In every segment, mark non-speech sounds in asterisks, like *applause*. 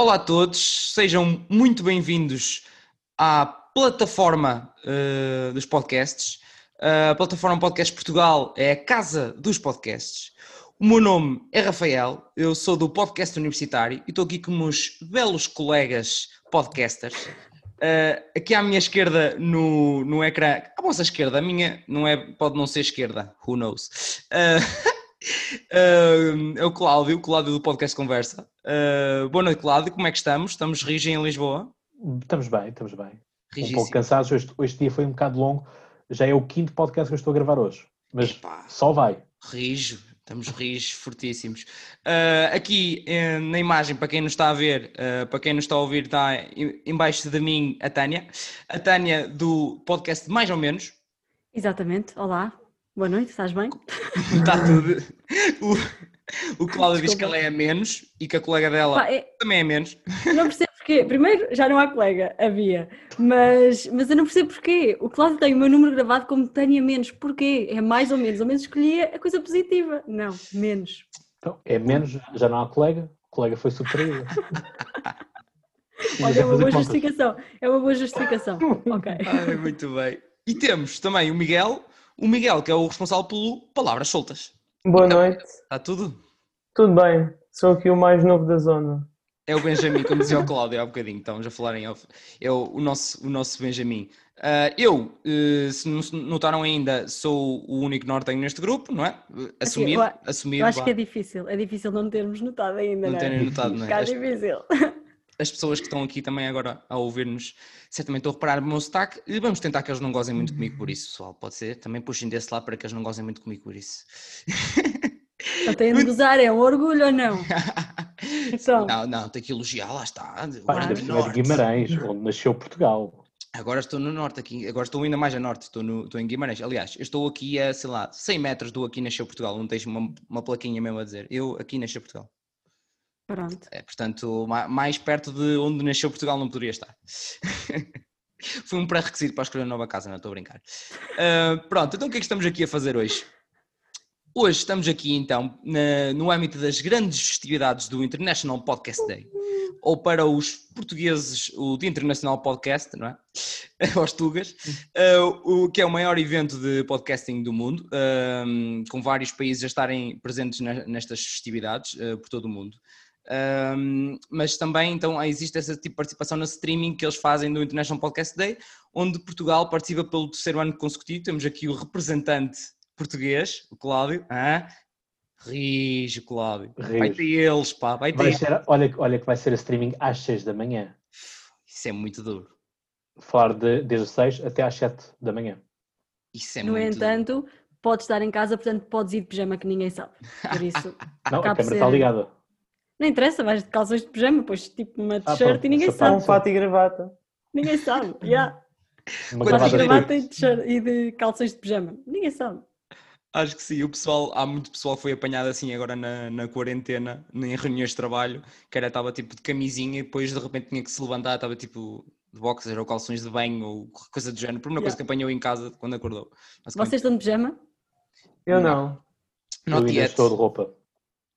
Olá a todos, sejam muito bem-vindos à plataforma uh, dos podcasts. Uh, a plataforma Podcast Portugal é a casa dos podcasts. O meu nome é Rafael, eu sou do podcast universitário e estou aqui com meus belos colegas podcasters. Uh, aqui à minha esquerda no, no ecrã, à vossa esquerda, a minha não é, pode não ser esquerda, who knows. *laughs* Uh, uh, é o Cláudio, o Cláudio do podcast Conversa. boa noite, Cláudio, como é que estamos? Estamos rijos em Lisboa? Estamos bem, estamos bem. Um pouco cansados, este, este dia foi um bocado longo, já é o quinto podcast que eu estou a gravar hoje, mas Epa, só vai. Rijo, Estamos rijos, fortíssimos. Uh, aqui uh, na imagem, para quem nos está a ver, uh, para quem nos está a ouvir, está embaixo de mim a Tânia. A Tânia do podcast Mais ou Menos. Exatamente. Olá, boa noite, estás bem? está *laughs* tudo. O, o Cláudio diz que ela é a menos e que a colega dela Pá, é... também é menos. Não percebo porquê. Primeiro, já não há colega, havia. Mas, mas eu não percebo porquê. O Cláudio tem o meu número gravado como Tânia menos. Porquê? É mais ou menos. Ao menos escolhia a coisa positiva. Não, menos. Então, é menos, já não há colega. O colega foi superior. *laughs* Olha, é uma boa justificação. É uma boa justificação. *laughs* ok. Ai, muito bem. E temos também o Miguel. O Miguel, que é o responsável pelo Palavras Soltas. Boa então, noite. Está tudo? Tudo bem. Sou aqui o mais novo da zona. É o Benjamin, como dizia o *laughs* Cláudio há um bocadinho, estamos a falar em off. É o, o nosso, o nosso Benjamin. Uh, eu, uh, se não notaram ainda, sou o único nortenho neste grupo, não é? Assumido. Assim, eu, assumido eu acho vá. que é difícil, é difícil não termos notado ainda. Não, não é? terem notado, não é? É difícil. As pessoas que estão aqui também agora a ouvir-nos certamente estão a reparar o meu sotaque e vamos tentar que eles não gozem muito comigo por isso, pessoal. Pode ser? Também puxem desse lado para que eles não gozem muito comigo por isso. Não tem de gozar, é um orgulho ou não? *laughs* Então. Não, não, tem que elogiar, lá está. Agora é de Guimarães, onde nasceu Portugal. Agora estou no norte aqui, agora estou ainda mais a norte, estou, no, estou em Guimarães. Aliás, eu estou aqui a, sei lá, 100 metros do aqui nasceu Portugal, não tens uma, uma plaquinha mesmo a dizer. Eu aqui nasceu Portugal. Pronto. É, portanto, mais perto de onde nasceu Portugal não poderia estar. *laughs* Foi um pré-requisito para escolher uma nova casa, não estou a brincar. Uh, pronto, então o que é que estamos aqui a fazer hoje? Hoje estamos aqui então na, no âmbito das grandes festividades do International Podcast Day, ou para os portugueses o Dia Internacional Podcast, não é? *laughs* Aos Tugas, uh, o que é o maior evento de podcasting do mundo, uh, com vários países a estarem presentes na, nestas festividades uh, por todo o mundo. Mas também então existe essa tipo de participação na streaming que eles fazem do International Podcast Day, onde Portugal participa pelo terceiro ano consecutivo. Temos aqui o representante português, o Cláudio. Ah, Rijo, Cláudio. Rijo. Vai ter eles, pá. Vai ter. Vai ser, olha, olha que vai ser a streaming às 6 da manhã. Isso é muito duro. Falar de, desde as 6 até às 7 da manhã. Isso é no muito entanto, duro. podes estar em casa, portanto podes ir de pijama que ninguém sabe. Por isso. *laughs* Não, a câmera ser... está ligada. Não interessa, vais de calções de pijama, depois tipo uma ah, t-shirt ah, e ninguém sabe. Um fato e gravata. Ninguém sabe, já. *laughs* Yeah. Uma gravata, gravata e, de e de calções de pijama. Ninguém sabe. Acho que sim, o pessoal, há muito pessoal que foi apanhado assim agora na, na quarentena, em reuniões de trabalho, que era estava tipo de camisinha e depois de repente tinha que se levantar, estava tipo de boxer ou calções de banho ou coisa do género, por uma yeah. coisa que apanhou em casa quando acordou. Vocês estão de pijama? Eu não. Não, não estou de roupa.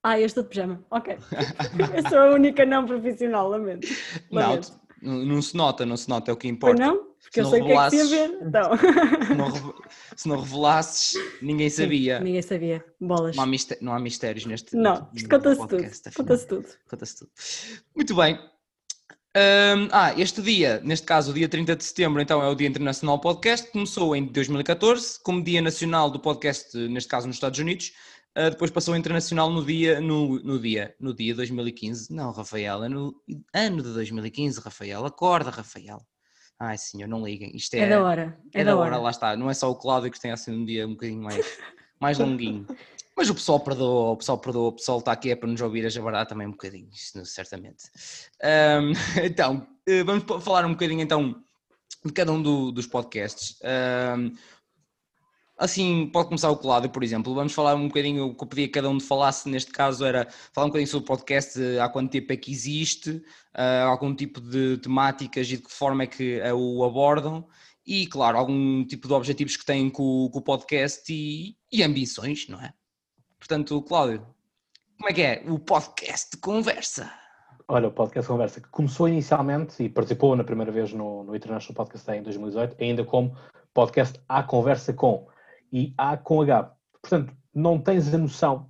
Ah, eu estou de pijama, ok. *laughs* eu sou a única não profissional, lamento. lamento. Não, não se nota, não se nota, é o que importa. Ou não? Porque eu sei o que é que se ver. Então. Se, não, se não revelasses, ninguém sabia. Sim, ninguém sabia. Bolas. Não há, mistério, não há mistérios neste Não, isto conta-se tudo. Conta-se tudo. Conta-se tudo. Muito bem. Um, ah, este dia, neste caso o dia 30 de setembro, então é o Dia Internacional Podcast, começou em 2014 como Dia Nacional do Podcast, neste caso nos Estados Unidos, uh, depois passou internacional no dia, no, no dia, no dia 2015. Não, Rafael, é no ano de 2015, Rafael, acorda, Rafael. Ai senhor, não liguem. Isto é, é da hora. É, é da, hora. hora, lá está. Não é só o Cláudio que tem assim um dia um bocadinho mais, *laughs* mais longuinho. Mas o pessoal perdoa, o pessoal perdoa, o pessoal está aqui é para nos ouvir a jabardar também um bocadinho, isso, certamente. Um, *laughs* então, eh, vamos falar um bocadinho então de cada um do, dos podcasts. Um, Assim, pode começar o Cláudio, por exemplo. Vamos falar um bocadinho, o que eu pedi a cada um de falasse neste caso era falar um bocadinho sobre o podcast, há quanto tempo é que existe, uh, algum tipo de temáticas e de que forma é que uh, o abordam e, claro, algum tipo de objetivos que têm com, com o podcast e, e, ambições, não é? Portanto, Cláudio, como é que é o podcast conversa? Olha, o podcast Conversa, que começou inicialmente e participou na primeira vez no, no International Podcast Day em 2018, ainda como podcast A Conversa Com e A com H. Portanto, não tens a noção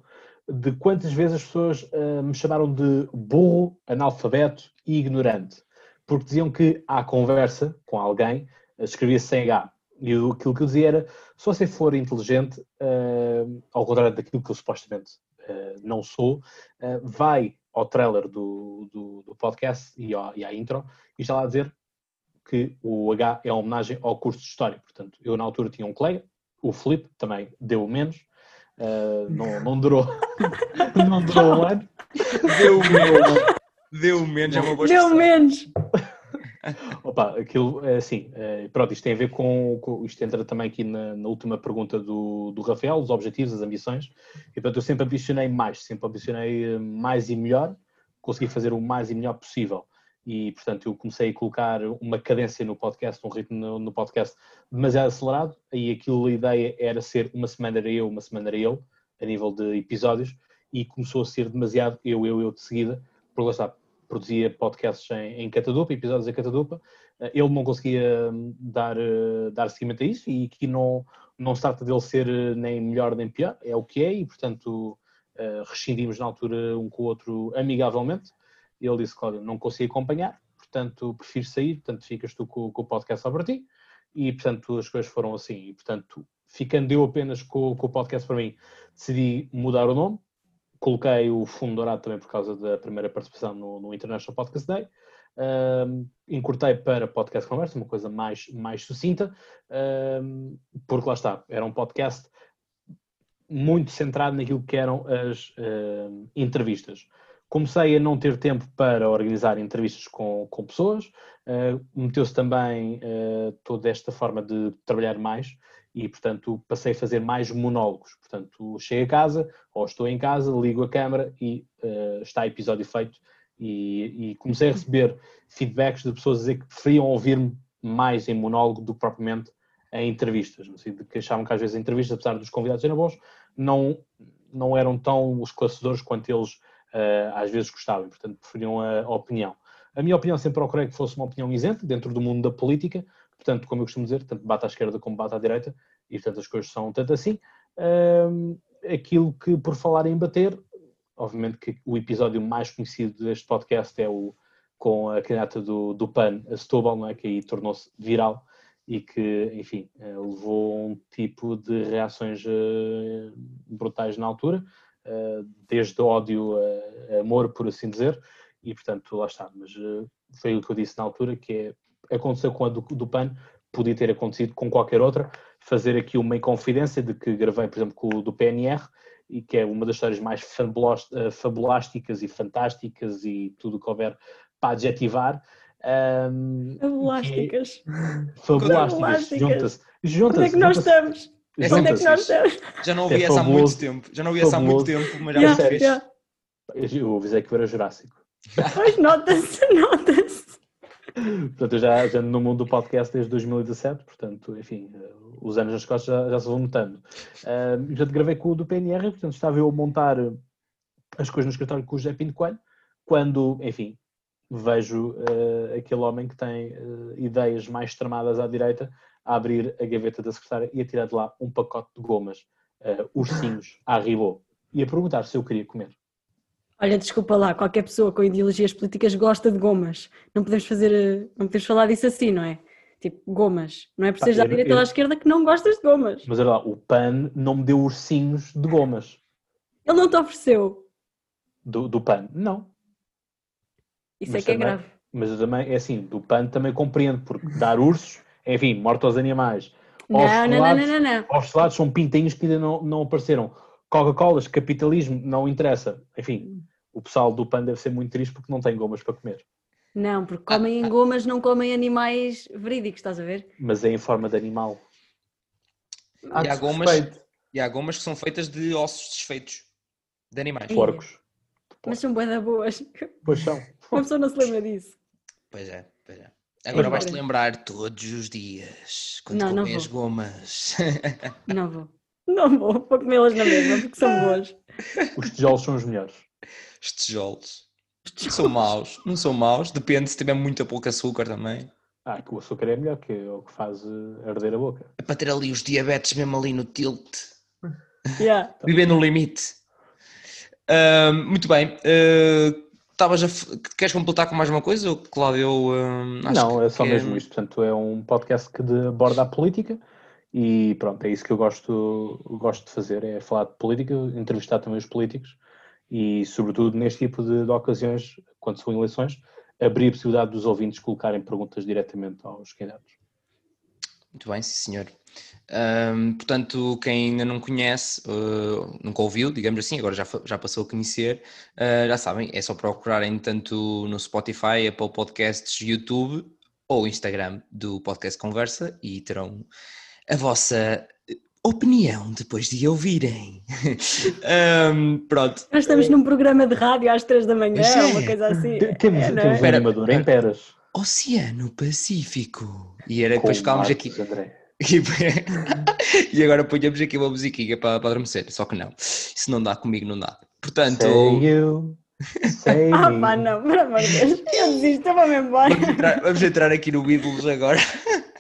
de quantas vezes as pessoas uh, me chamaram de burro, analfabeto e ignorante, porque diziam que a conversa com alguém uh, escrevia-se sem H. E aquilo que eu dizia era: se você for inteligente, uh, ao contrário daquilo que eu supostamente não sou, vai ao trailer do, do, do podcast e, ao, e à intro e está lá a dizer que o H é uma homenagem ao curso de História. Portanto, eu na altura tinha um colega, o Felipe, também deu menos, uh, não, *laughs* não durou, *laughs* não durou um ano. Deu menos. Deu menos, é uma boa Deu menos. *laughs* Opa, aquilo, é assim, é, pronto, isto tem a ver com, com isto entra também aqui na, na, última pergunta do, do Rafael, os objetivos, as ambições, e portanto eu sempre ambicionei mais, sempre ambicionei eh, mais e melhor, consegui fazer o mais e melhor possível, e portanto eu comecei a colocar uma cadência no podcast, um ritmo no, no podcast demasiado acelerado, e aquilo, a ideia era ser uma semana era eu, uma semana era eu, a nível de episódios, e começou a ser demasiado eu, eu, eu de seguida, por lá está, produzia podcasts em, em catadupa, episódios em catadupa, eh, ele não conseguia hum, dar, eh, dar seguimento a isso. E aqui não, não se trata dele ser eh, nem melhor nem pior, é o que é. E, portanto, rescindimos na altura um com o outro amigavelmente. Ele disse, Cláudio, não consigo acompanhar, portanto, prefiro sair, portanto, ficas tu com, com o podcast para ti. E, portanto, as coisas foram assim. E, portanto, ficando eu apenas com, com o podcast para mim, decidi mudar o nome, Coloquei o fundo dourado também por causa da primeira participação no, no International Podcast Day. Um, encurtei para podcast conversa, uma coisa mais, mais sucinta, porque lá está, era um podcast muito centrado naquilo que eram as entrevistas. Comecei a não ter tempo para organizar entrevistas com, com pessoas, uh, meteu-se também uh, toda esta forma de trabalhar mais e, portanto, passei a fazer mais monólogos. Portanto, chego a casa ou estou em casa, ligo a câmera e uh, está episódio feito. E, e, comecei a receber feedbacks de pessoas a dizer que preferiam ouvir-me mais em monólogo do que propriamente em entrevistas. De que achavam que às vezes entrevistas, apesar dos convidados serem bons, não, não eram tão esclarecedores quanto eles às vezes gostavam. Portanto, preferiam a, opinião. A minha opinião sempre procurei que fosse uma opinião isenta dentro do mundo da política, Portanto, como eu costumo dizer, tanto bate à esquerda como bate à direita, e portanto as coisas são tanto assim. Aquilo que, por falar em bater, obviamente que o episódio mais conhecido deste podcast é o com a candidata do, do PAN, a Setúbal, não é? que aí tornou-se viral e que, enfim, eh, levou um tipo de reações uh, brutais na altura, desde ódio a, amor, por assim dizer, e portanto, lá está. Mas uh, foi o que eu disse na altura, que é aconteceu com a do, do PAN, podia ter acontecido com qualquer outra. Fazer aqui uma confidência de que gravei, por exemplo, com o do PNR, e que é uma das histórias mais eh, fabulásticas e fantásticas e tudo o que houver para adjetivar. Um, fabulásticas. *laughs* É, fabulásticas. Junta-se. Junta Onde é que nós estamos? É é que nós estamos? Já não ouvi é essa há muito tempo. Já não ouvi essa há muito tempo, mas já yeah, fez. Yeah. Eu avisei que era Jurássico. Pois nota-se, *laughs* nota-se. portanto, eu já, já no mundo do podcast desde 2017, portanto, enfim, eh, os anos nas costas já, já se vão notando. Uh, portanto, gravei com o do PNR, portanto, estava eu a montar as coisas no escritório com o José Pinto Coelho, quando, enfim, vejo uh, aquele homem que tem uh, ideias mais extremadas à direita a abrir a gaveta da secretária e a tirar de lá um pacote de gomas, uh, ursinhos, à ribô, e a perguntar se eu queria comer. Olha, desculpa lá, qualquer pessoa com ideologias políticas gosta de gomas. Não podemos fazer, não podemos falar disso assim, não é? Tipo, gomas. Não é por seres da direita ou da esquerda que não gostas de gomas. Mas olha lá, o PAN não me deu ursinhos de gomas. Ele não te ofereceu. Do, do PAN? Não. Isso mas é que é também, é grave. Mas eu também, é assim, do PAN também compreendo, porque dar ursos, enfim, morte aos animais. Não, não, não, não, não, não. Aos lados são pintinhos que ainda não, não apareceram. Coca-Colas, capitalismo, não interessa. Enfim, o pessoal do PAN deve ser muito triste porque não tem gomas para comer. Não, porque comem em gomas, não comem animais verídicos, estás a ver? Mas é em forma de animal. e, há gomas, e há gomas que são feitas de ossos desfeitos de animais. Porcos. Mas são da boas. Pois são. Uma pessoa não se lembra disso. Pois é, pois é. Agora vais-te lembrar todos os dias quando não, comem as gomas. *laughs* Não vou. Não vou, vou comê-las na mesma porque são boas. Os tijolos são os melhores os tijolos. Não são maus, não são maus. Depende se tiver muito pouco açúcar também. Ah, que o açúcar é melhor, que é o que faz eh, arder a boca. É para ter ali os diabetes mesmo ali no tilt. Yeah. Viver no limite. Ahm, muito bem. ah, Estavas a. Queres completar com mais uma coisa? Ou, Cláudio, acho não, que- é só que mesmo isto. Portanto, é um podcast que aborda a política e pronto, é isso que eu gosto, gosto de fazer, é falar de política, entrevistar também os políticos e, sobretudo, neste tipo de, de ocasiões, quando são eleições, abrir a possibilidade dos ouvintes colocarem perguntas diretamente aos candidatos. Muito bem, sim senhor. Ahm, portanto, quem ainda não conhece, uh, nunca ouviu, digamos assim, agora já, já passou a conhecer, uh, já sabem, é só procurarem tanto no Spotify, Apple Podcasts, YouTube ou Instagram do Podcast Conversa e terão a vossa opinião depois de ouvirem. *laughs* Ahm, pronto. Nós estamos num programa de rádio às três da manhã, é. uma coisa assim. Te- Temos, É, não é? temos um animador em peras. Oceano Pacífico. E era com *laughs* depois ficámos aqui. André. E, agora ponhamos aqui uma musiquinha para, para adormecer. Só que não. Isso não dá comigo, não dá. Portanto, Say you, say Ah me. pá, não, por amor de Deus. *laughs* Eu desisto, eu vou-me embora. vamos entrar, vamos entrar aqui no Beatles agora. *laughs*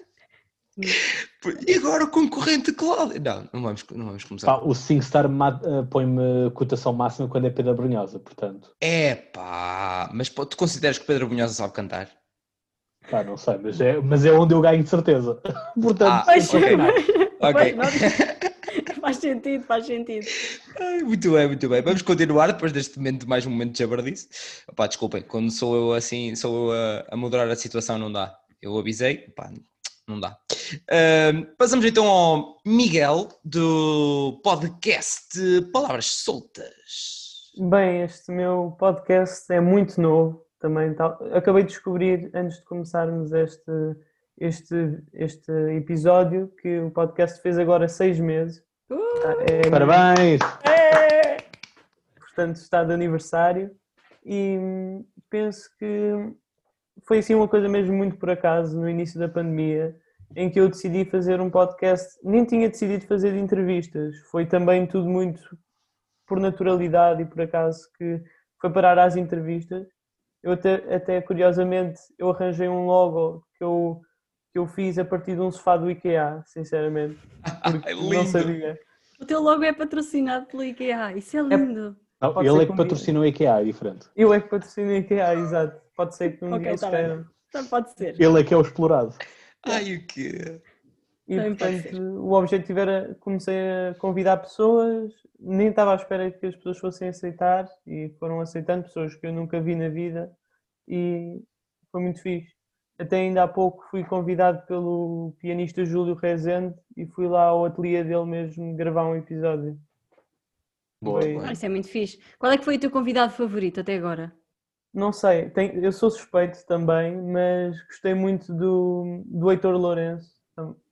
E agora o concorrente Cláudio. Não, não vamos, não vamos começar. Pá, o SingStar eh, põe-me cotação máxima quando é Pedro Brunhosa, portanto. É pá, mas pô, tu consideras que Pedro Bunhosa sabe cantar? Pá, não sei, mas é, mas é onde eu ganho de certeza. *laughs* portanto, Ah, continuar. Ok. *laughs* faz sentido, faz sentido. Ai, muito bem, muito bem. Vamos continuar depois deste momento, mais um momento de jabardice. Opá, desculpem, quando sou eu assim, sou eu a, a moderar a situação, não dá. Eu avisei, pá, não dá. Ahm, passamos então ao Miguel do podcast Palavras Soltas. Bem, este meu podcast é muito novo também. tal- Acabei de descobrir, antes de começarmos este, este, este episódio, que o podcast fez agora seis meses. Uh, É, Parabéns! é. portanto está de aniversário e hum, penso que foi assim uma coisa mesmo muito por acaso no início da pandemia em que eu decidi fazer um podcast, nem tinha decidido fazer entrevistas, foi também tudo muito por naturalidade e por acaso que foi parar às entrevistas. Eu até, até curiosamente eu arranjei um logo que eu, que eu fiz a partir de um sofá do IKEA, sinceramente, *laughs* porque não lindo. sabia. O teu logo é patrocinado pela IKEA, isso é lindo. Não, Pode ele é que patrocina o IKEA, é diferente. Eu é que patrocino o IKEA, exato. Pode ser que um Ok, dia eles tá queiram. Então pode ser. Ele é que é o explorado. Ai, o quê? E portanto, o objetivo era comecei a convidar pessoas, nem estava à espera que as pessoas fossem aceitar e foram aceitando pessoas que eu nunca vi na vida e foi muito fixe. Até ainda há pouco fui convidado pelo pianista Júlio Rezende e fui lá ao ateliê dele mesmo gravar um episódio. Boa, Foi- boa. Ah, isso é muito fixe. Qual é que foi o teu convidado favorito até agora? Não sei, tem- eu sou suspeito também, mas gostei muito do, do Heitor Lourenço,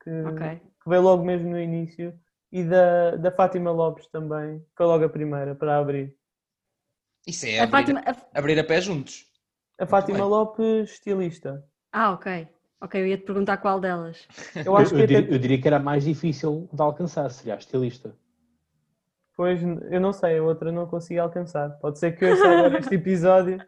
que, Ok. que veio logo mesmo no início, e da, da Fátima Lopes também, que foi logo a primeira para abrir. Isso é A abrir, Fátima. a- abrir a pé juntos. A Fátima bem. Lopes, estilista. Ah, ok. Ok, eu ia te perguntar qual delas. Eu *laughs* Eu, acho que eu até diria, eu diria que era a mais difícil de alcançar, seria a estilista. depois, eu não sei, a outra não consegui alcançar. Pode ser que eu saiba *laughs* neste episódio.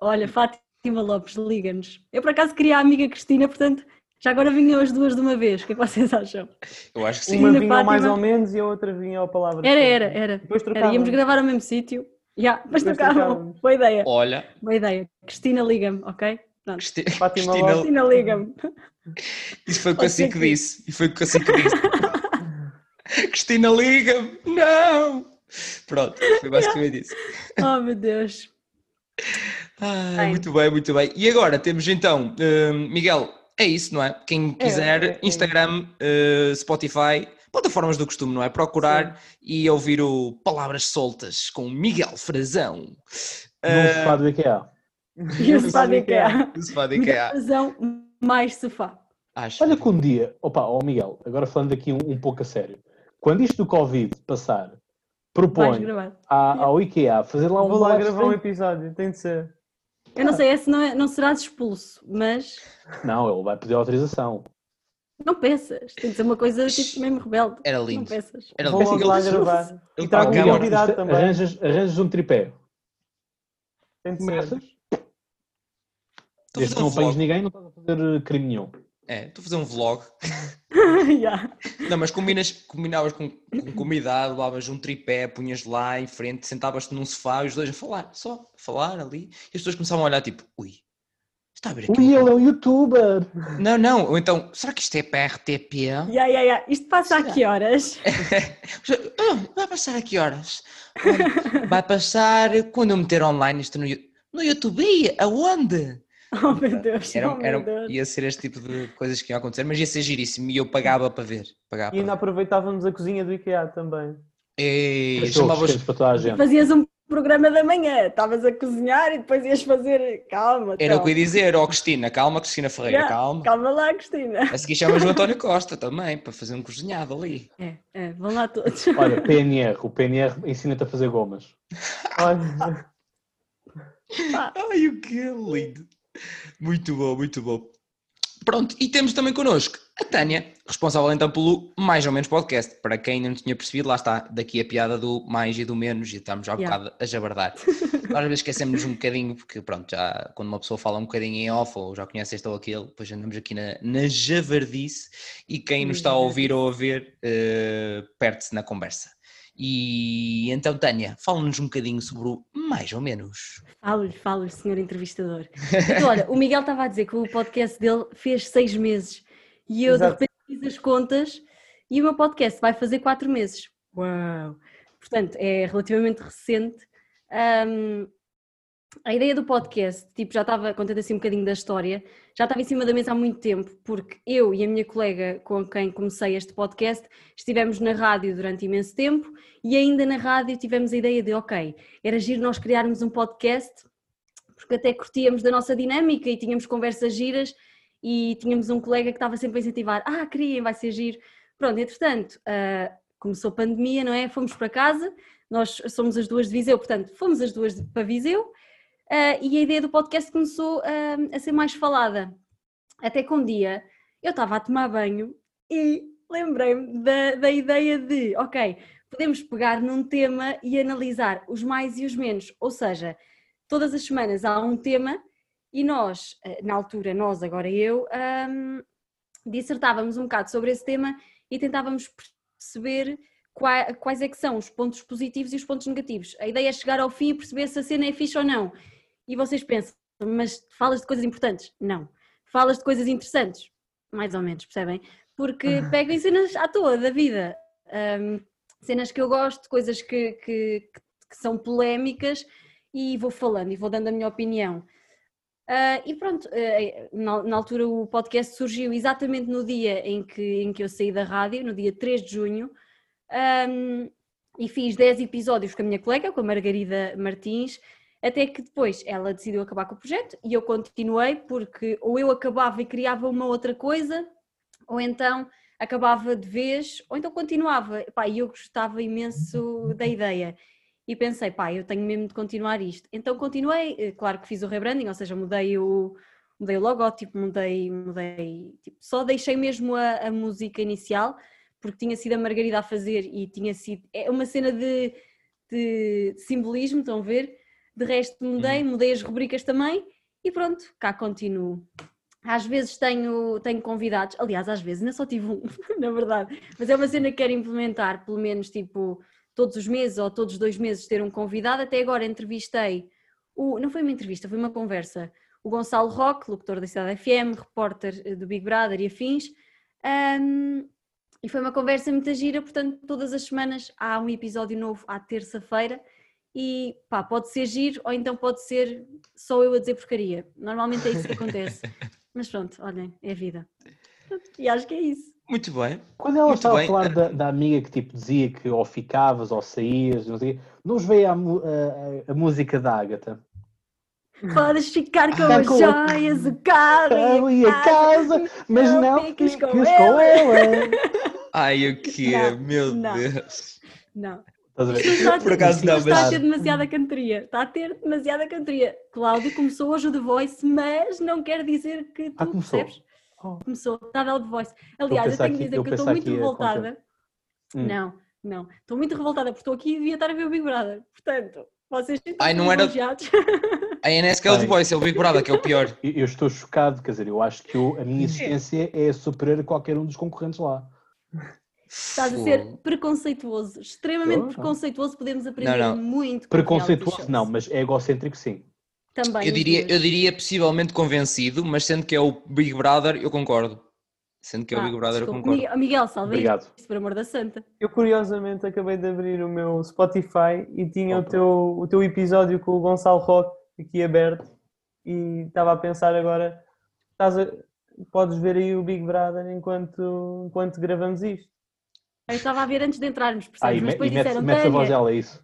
Olha, Fátima Lopes, liga-nos. Eu por acaso queria a amiga Cristina, portanto, já agora vinham as duas de uma vez. O que é que vocês acham? Eu acho que sim. Uma vinha ao mais Fátima. ou menos e a outra vinha ao palavra. Era, era, era. Depois Era, íamos gravar ao mesmo sítio. Já, mas trocávamos. Boa ideia, Olha, boa ideia. Cristina, liga-me, ok? Pronto. Cristi- Fátima Cristina. Cristina, liga-me. isso foi o que assim que disse. E foi o que assim que disse. Cristina, liga-me! Não! Pronto, foi *laughs* basicamente isso. Oh, meu Deus. Ai, Bem. muito bem, muito bem. E agora temos então, hum, Miguel, é isso, não é? Quem quiser, é, é. Instagram, uh, Spotify, plataformas do costume, não é? Procurar e ouvir o Palavras Soltas com Miguel Frazão. Num Uh, sofá do IKEA. E o sofá de IKEA. do *laughs* sofá de Muita IKEA. *laughs* razão, mais sofá. Acho. Olha que um dia, opa, ó Miguel, agora falando aqui um, um pouco a sério, quando isto do Covid passar, propõe à- ao IKEA fazer lá um Vou lá gravar um episódio, tem de ser. Eu não sei, esse não, é, não serás expulso, mas Não, ele vai pedir autorização. não peças. Tem de ser uma coisa tipo mesmo rebelde. Era Não lindo. peças. Era Vou lindo. logo lá gravar. ele E trago um convidado também. Arranjas, arranjas um tripé. Tem de ser. Desde que não apanhes vlog. ninguém, não estás a fazer eh, crime nenhum. É, estou a fazer um vlog. *laughs* Yeah. Não, mas combinas, combinavas com, com convidado, levavas um tripé, punhas lá em frente, sentavas-te num sofá e os dois a falar, só a falar ali. E as pessoas começavam a olhar tipo, ui, está a ver aqui? Ui, ele é um youtuber! Não, não, ou então, será que isto é para RTP? Yeah, yeah, yeah. Isto passa a que horas? Ah, *laughs* vai passar a que horas? Vai passar quando eu meter online isto no, no YouTube? Aonde? *laughs* Oh meu Deus, Era, oh meu era, Deus. ia ser este tipo de coisas que iam acontecer, mas ia ser giríssimo e eu pagava para ver. Pagava E ainda ver. aproveitávamos a cozinha do IKEA também. Ei, Cachorros chamavas, para toda a gente. Fazias um programa da manhã, estavas a cozinhar e depois ias fazer. Calma, era o que eu ia dizer, ó Cristina, calma, Cristina Ferreira, Yeah, calma. Calma lá, Cristina. A seguir chamas o António Costa também, para fazer um cozinhado ali. É, é, vão lá todos. *laughs* Olha, PNR. O PNR ensina-te a fazer gomas. *laughs* Olha, Ai, o que lindo. Muito bom, muito bom. Pronto, e temos também connosco a Tânia, responsável então pelo Mais ou Menos Podcast. Para quem ainda não tinha percebido, lá está, daqui a piada do mais e do menos, e estamos já um Yeah. bocado a jabardar. Nós às vezes esquecemos um bocadinho, porque pronto, já quando uma pessoa fala um bocadinho em off, ou já conhece este ou aquele, depois andamos aqui na, na javardice, e quem nos está a ouvir ou a ver, eh, perde-se na conversa. E então, Tânia, fala-nos um bocadinho sobre o Mais ou Menos. Falo-lhe, falo-lhe, senhor entrevistador. Então, olha, o Miguel estava a dizer que o podcast dele fez seis meses e eu Exato. de repente fiz as contas e o meu podcast vai fazer quatro meses. Uau! Portanto, é relativamente recente. Ahm, a ideia do podcast, tipo, já estava contando assim um bocadinho da história, já estava em cima da mesa há muito tempo, porque eu e a minha colega com quem comecei este podcast estivemos na rádio durante imenso tempo e ainda na rádio tivemos a ideia de, ok, era giro nós criarmos um podcast, porque até curtíamos da nossa dinâmica e tínhamos conversas giras e tínhamos um colega que estava sempre a incentivar, ah, criem, vai ser giro. Pronto, entretanto, ah, começou a pandemia, não é? Fomos para casa, nós somos as duas de Viseu, portanto, fomos as duas para Viseu ah, e a ideia do podcast começou ah, a ser mais falada. Até que um dia eu estava a tomar banho e lembrei-me da, da ideia de, ok, podemos pegar num tema e analisar os mais e os menos, ou seja, todas as semanas há um tema e nós, eh, na altura, nós, agora eu, ahm, dissertávamos um bocado sobre esse tema e tentávamos perceber qua- quais é que são os pontos positivos e os pontos negativos. A ideia é chegar ao fim e perceber se a cena é fixe ou não. E vocês pensam, mas falas de coisas importantes? Não. Falas de coisas interessantes? Mais ou menos, percebem? Porque pego em cenas à toa da vida. Ahm, cenas que eu gosto, coisas que, que, que são polémicas e vou falando e vou dando a minha opinião. Ah, e pronto, ah, na, na altura o podcast surgiu exatamente no dia em que, em que eu saí da rádio, no dia 3 de junho, ahm, e fiz 10 episódios com a minha colega, com a Margarida Martins, até que depois ela decidiu acabar com o projeto e eu continuei porque ou eu acabava e criava uma outra coisa, ou então acabava de vez, ou então continuava. Pá, e eu gostava imenso da ideia. E pensei, pá, eu tenho mesmo de continuar isto. Então continuei, eh, claro que fiz o rebranding, ou seja, mudei o, mudei o logótipo, mudei, mudei, tipo, só deixei mesmo a, a música inicial, porque tinha sido a Margarida a fazer e tinha sido, é uma cena de, de simbolismo, estão a ver? De resto mudei, mudei as rubricas também e pronto, cá continuo. Às vezes tenho, tenho convidados, aliás, às vezes ainda só tive um, *laughs* na verdade, mas é uma cena que quero implementar, pelo menos tipo todos os meses ou todos os dois meses ter um convidado. Até agora entrevistei, o, não foi uma entrevista, foi uma conversa, o Gonçalo Roque, locutor da Cidade FM, repórter eh, do Big Brother e afins, ahm, e foi uma conversa muito gira, portanto todas as semanas há um episódio novo à terça-feira e pá, pode ser giro ou então pode ser só eu a dizer porcaria. Normalmente é isso que acontece. *laughs* Mas pronto, olhem, é a vida. E acho que é isso. Muito bem. Quando ela Muito estava bem. a falar da, da amiga que tipo dizia que ou ficavas ou saías, não sei, não os veio a, a- a- a música da Ágata. Podes ficar com as com- joias, o carro Eu ia a casa, mas não não fiques fiques com com ela. ela. Ai, o que é? Não, Meu não. Deus. Não. Estás a ver? Está a ter- Por acaso não, isto está a mas- ter demasiada cantoria. Está a ter demasiada cantoria. Cláudio começou hoje o The Voice, mas não quer dizer que tu Ah, começou? percebes? Oh. Começou, está a dar o The Voice. Aliás, eu tenho que dizer eu que eu estou muito revoltada. Hum. Não, não. Estou muito revoltada porque estou aqui e devia estar a ver o Big Brother. Portanto, Vocês estão Ai, não era-. A NS que é o The. Voice, é o Big Brother, que é o pior. *laughs* Eu, eu estou chocado, quer dizer, eu acho que eu- a minha existência é superior a qualquer um dos concorrentes lá. Estás a ser preconceituoso, extremamente preconceituoso. Podemos aprender Não, não. muito. Preconceituoso não, mas egocêntrico sim. Também. Eu diria, eu diria possivelmente convencido, mas sendo que é o Big Brother, eu concordo. Sendo que é o Ah, Big Brother, eu desculpa. concordo. Miguel, Miguel salve Obrigado. isto, por amor da santa. Eu curiosamente acabei de abrir o meu Spotify e tinha o teu, o teu episódio com o Gonçalo Roque aqui aberto e estava a pensar agora, estás a- podes ver aí o Big Brother enquanto, enquanto gravamos isto. Eu estava a ver antes de entrarmos, percebes? Ah, Mas depois e mete, disseram, mete a voz dela, é isso.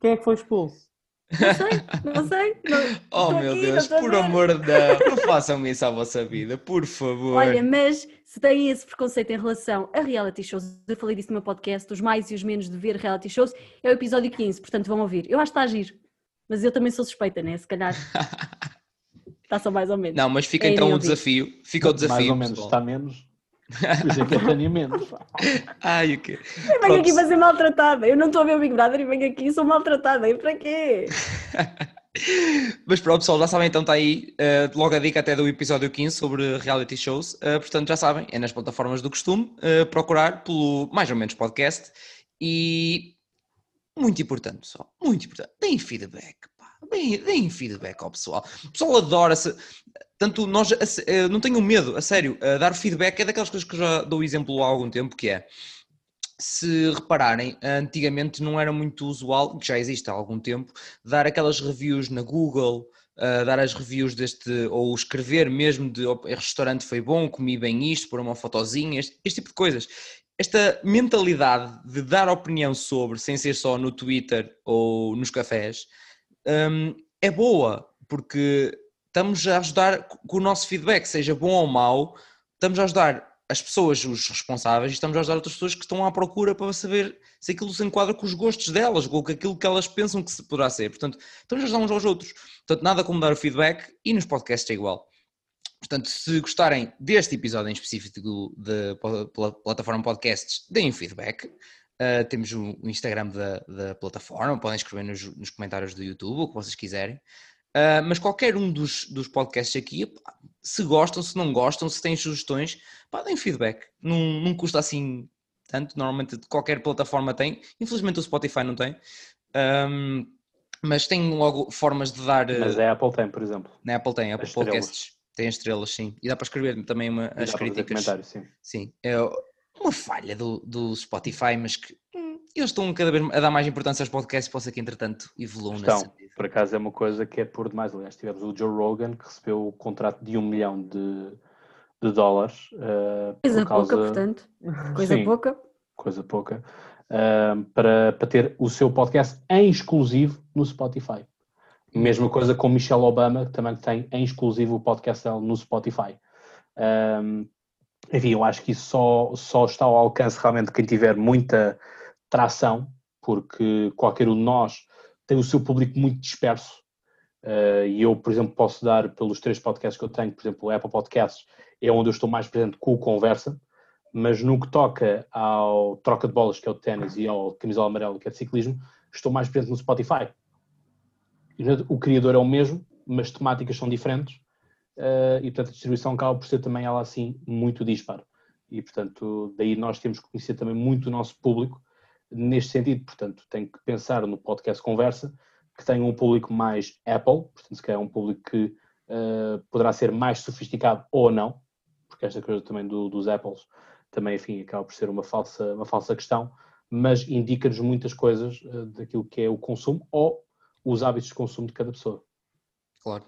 Quem é que foi expulso? não sei, não sei. não- *laughs* Oh meu aqui, Deus, por amor de Deus, *laughs* não façam isso à vossa vida, por favor. Olha, mas se têm esse preconceito em relação a reality shows, eu falei disso no meu podcast, os mais e os menos de ver reality shows, é o episódio 15, portanto vão ouvir. Eu acho que está a giro, mas eu também sou suspeita, né? Se calhar *laughs* está só mais ou menos. Não, mas fica É então o inútil. desafio. Fica o desafio. Mais ou menos, pessoal. está menos. Por isso é que eu tenho. Ai, o quê? Eu venho aqui para ser maltratada, eu não estou a ver o Big Brother e venho aqui e sou maltratada, e para quê? *laughs* Mas pronto, pessoal, já sabem, então está aí eh, logo a dica até do episódio 15 sobre reality shows. Eh, portanto, já sabem, é nas plataformas do costume, eh, procurar pelo mais ou menos podcast. E muito importante, pessoal, muito importante, deem feedback, deem, feedback ao pessoal. O pessoal adora-se. Tanto nós, a se- eh, não tenham medo, a sério, eh, dar feedback é daquelas coisas que eu já dou exemplo há algum tempo, que é se repararem, antigamente não era muito usual, que já existe há algum tempo, dar aquelas reviews na Google, uh, dar as reviews deste, ou escrever mesmo de "Oh, este restaurante foi bom, comi bem isto, pôr uma fotozinha, este, este tipo de coisas. Esta mentalidade de dar opinião sobre, sem ser só no Twitter ou nos cafés, um, é boa, porque estamos a ajudar com o nosso feedback, seja bom ou mau, estamos a ajudar as pessoas, os responsáveis, e estamos a ajudar outras pessoas que estão à procura para saber se aquilo se enquadra com os gostos delas, ou com aquilo que elas pensam que se poderá ser. Portanto, estamos a ajudar uns aos outros. Portanto, nada como dar o feedback e nos podcasts é igual. Portanto, se gostarem deste episódio em específico da plataforma podcasts, deem feedback. Uh, temos o o Instagram da, da plataforma, podem escrever nos, nos comentários do YouTube, o que vocês quiserem. Uh, mas qualquer um dos, dos podcasts aqui, se gostam, se não gostam, se têm sugestões, pá, deem feedback. Não, não custa assim tanto, normalmente qualquer plataforma tem, infelizmente o Spotify não tem. Um, mas tem logo formas de dar. Mas a Apple tem, por exemplo. Na Apple tem, Apple As estrelas. Podcasts tem as estrelas, sim. E dá para escrever também uma, as dá para fazer críticas. sim. Sim, é uma falha do, do Spotify, mas que hum, eles estão cada vez a dar mais importância aos podcasts, possa que entretanto evoluam Estão. sentido. Por acaso é uma coisa que é por demais. Aliás, tivemos o Joe Rogan que recebeu o contrato de um milhão de, de dólares. eh, Coisa por causa, pouca, portanto. *laughs* Coisa Sim. pouca. Coisa pouca. eh, para, para ter o seu podcast em exclusivo no Spotify. Mesma coisa com Michelle Obama, que também tem em exclusivo o podcast dela no Spotify. Um, enfim, eu acho que isso só, só está ao alcance realmente de quem tiver muita tração, porque qualquer um de nós tem o seu público muito disperso. Uh, e eu, por exemplo, posso dar pelos três podcasts que eu tenho, por exemplo, o Apple Podcasts é onde eu estou mais presente com o Conversa, mas no que toca ao troca de bolas, que é o ténis, e ao camisola amarelo, que é de ciclismo, estou mais presente no Spotify. O criador é o mesmo, mas temáticas são diferentes uh, e, portanto, a distribuição acaba por ser também ela assim muito dispar. E, portanto, daí nós temos que conhecer também muito o nosso público neste sentido. Portanto, tem que pensar no podcast Conversa, que tem um público mais Apple, portanto, se calhar é um público que uh, poderá ser mais sofisticado ou não, porque esta coisa também do, dos Apples também, enfim, acaba por ser uma falsa, uma falsa questão, mas indica-nos muitas coisas uh, daquilo que é o consumo ou os hábitos de consumo de cada pessoa. Claro,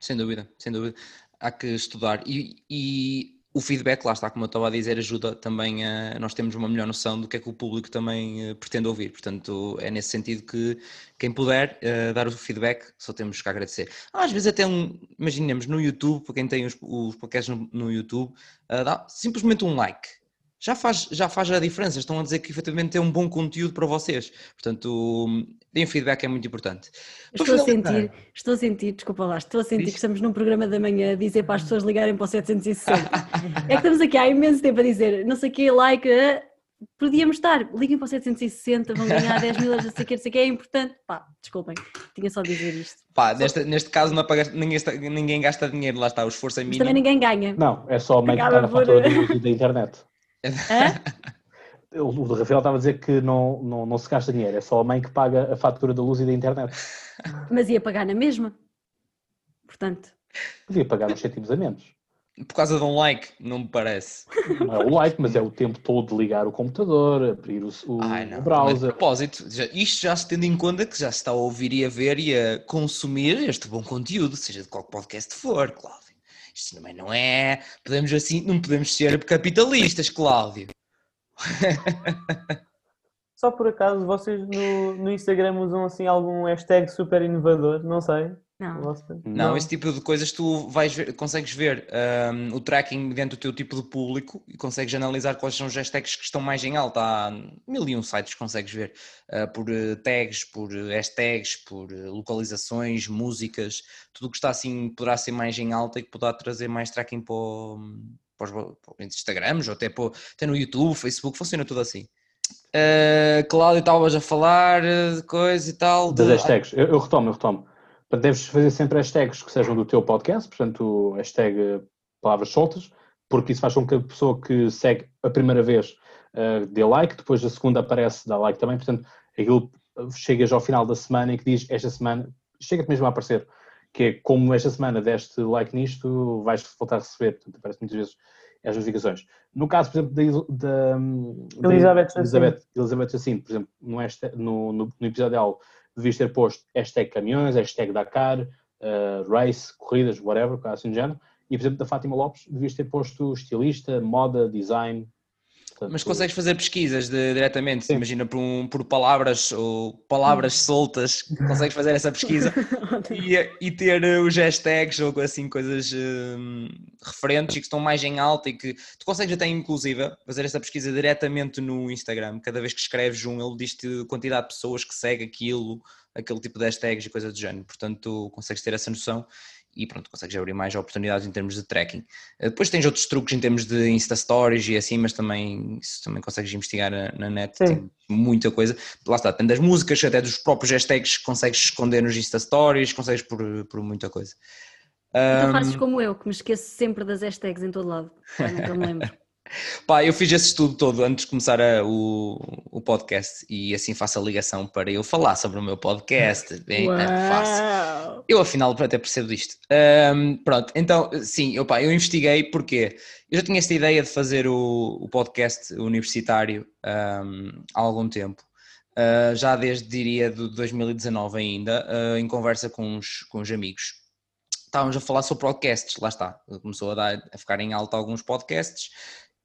sem dúvida, sem dúvida. Há que estudar e, e o feedback, lá está, como eu estava a dizer, ajuda também a nós termos uma melhor noção do que é que o público também uh, pretende ouvir. Portanto, é nesse sentido que quem puder uh, dar o feedback, só temos que agradecer. Às vezes até um, imaginemos no YouTube, para quem tem os, os podcasts no, no YouTube, uh, dá simplesmente um like. Já faz, já faz a diferença, estão a dizer que efetivamente é um bom conteúdo para vocês. Portanto, deem feedback é muito importante. Estou a sentir, estou a sentir, desculpa lá, estou a sentir Diz. que estamos num programa da manhã a dizer para as pessoas ligarem para o 760. *laughs* é que estamos aqui há imenso tempo a dizer, não sei o que, like, eh, podíamos estar, liguem para o 760, vão ganhar *laughs* 10 mil, não sei o que, não sei o que, é importante. Pá, desculpem, tinha só de dizer isto. Pá, neste, neste caso não apagas, ninguém, está- ninguém gasta dinheiro, lá está, o esforço é Mas também mínimo. ninguém ganha. Não, é só a mãe que Acaba paga a por- fatura da internet. *laughs* Hã? O Rafael estava a dizer que não, não, não se gasta dinheiro, é só a mãe que paga a fatura da luz e da internet. *laughs* Mas ia pagar na mesma. Portanto, Podia pagar uns cêntimos a menos. Por causa de um like, não me parece. Não é o like, mas é o tempo todo de ligar o computador, abrir o, o- Ai, o não. Browser. propósito, já- isto já se tendo em conta que já se está a ouvir e a ver e a consumir este bom conteúdo, seja de qual podcast for, Cláudio. Isto também não é. Podemos assim, não podemos ser capitalistas, Cláudio. Só por acaso vocês no, no Instagram usam assim algum hashtag super inovador? Não sei. Não. Vocês? Não, esse tipo de coisas tu vais ver, consegues ver hum, o tracking dentro do teu tipo de público e consegues analisar quais são os hashtags que estão mais em alta. Há mil e um sites que consegues ver ah, por eh, tags, por eh, hashtags, por eh, localizações, músicas, tudo o que está assim poderá ser mais em alta e que poderá trazer mais tracking para, o- para os para Instagrams ou até, para, até no YouTube, Facebook, funciona tudo assim. Ah, Cláudio, estavas a falar de coisa e tal. Das de- hashtags. Eu, eu retomo, eu retomo. Deves fazer sempre hashtags que sejam do teu podcast, portanto, hashtag palavras soltas, porque isso faz com que a pessoa que segue a primeira vez eh, dê like, depois a segunda aparece, dá like também, portanto, aquilo eh, chegas ao final da semana e que diz esta semana, chega-te mesmo a aparecer, que é como esta semana deste like nisto, vais voltar a receber, portanto, aparece muitas vezes as notificações. No caso, por exemplo, da, da, da Elizabeth. Elizabeth, Elizabeth Jacinto, por exemplo, no, hashtag- no, no, no episódio dela, devias ter posto hashtag caminhões, hashtag Dakar, eh, race, corridas, whatever, assim do género. E, por exemplo, da Fátima Lopes, devias ter posto estilista, moda, design. Portanto, Mas consegues fazer pesquisas de- diretamente, Sim. imagina por, um- por palavras ou palavras soltas, consegues fazer essa pesquisa? *laughs* E, e ter eh, os hashtags ou assim coisas hum, referentes e que estão mais em alta e que tu consegues até inclusive fazer essa pesquisa diretamente no Instagram, cada vez que escreves um ele diz-te a quantidade de pessoas que segue aquilo, aquele tipo de hashtags e coisas do género, portanto tu consegues ter essa noção e pronto, consegues abrir mais oportunidades em termos de tracking. Eh, Depois tens outros truques em termos de Insta Stories e assim, mas também também consegues investigar na, na net, Sim. tem muita coisa. Lá está, tem das músicas, até dos próprios hashtags consegues esconder nos Insta Stories, consegues por, por muita coisa. Então Ahm, fazes como eu, que me esqueço sempre das hashtags em todo lado. Nunca me lembro. *laughs* *laughs* Pá, eu fiz esse estudo todo antes de começar a- o, o podcast e assim faço a ligação para eu falar sobre o meu podcast. Bem, é fácil. Eu afinal até percebo disto. Ahm, pronto, então sim, pá, eu investiguei porque eu já tinha esta ideia de fazer o, o podcast universitário ahm, há algum tempo. Ah, já desde, diria, de 2019 ainda, ah, em conversa com uns, com uns amigos. Estávamos a falar sobre podcasts, lá está. Começou a, dar, a ficar em alta alguns podcasts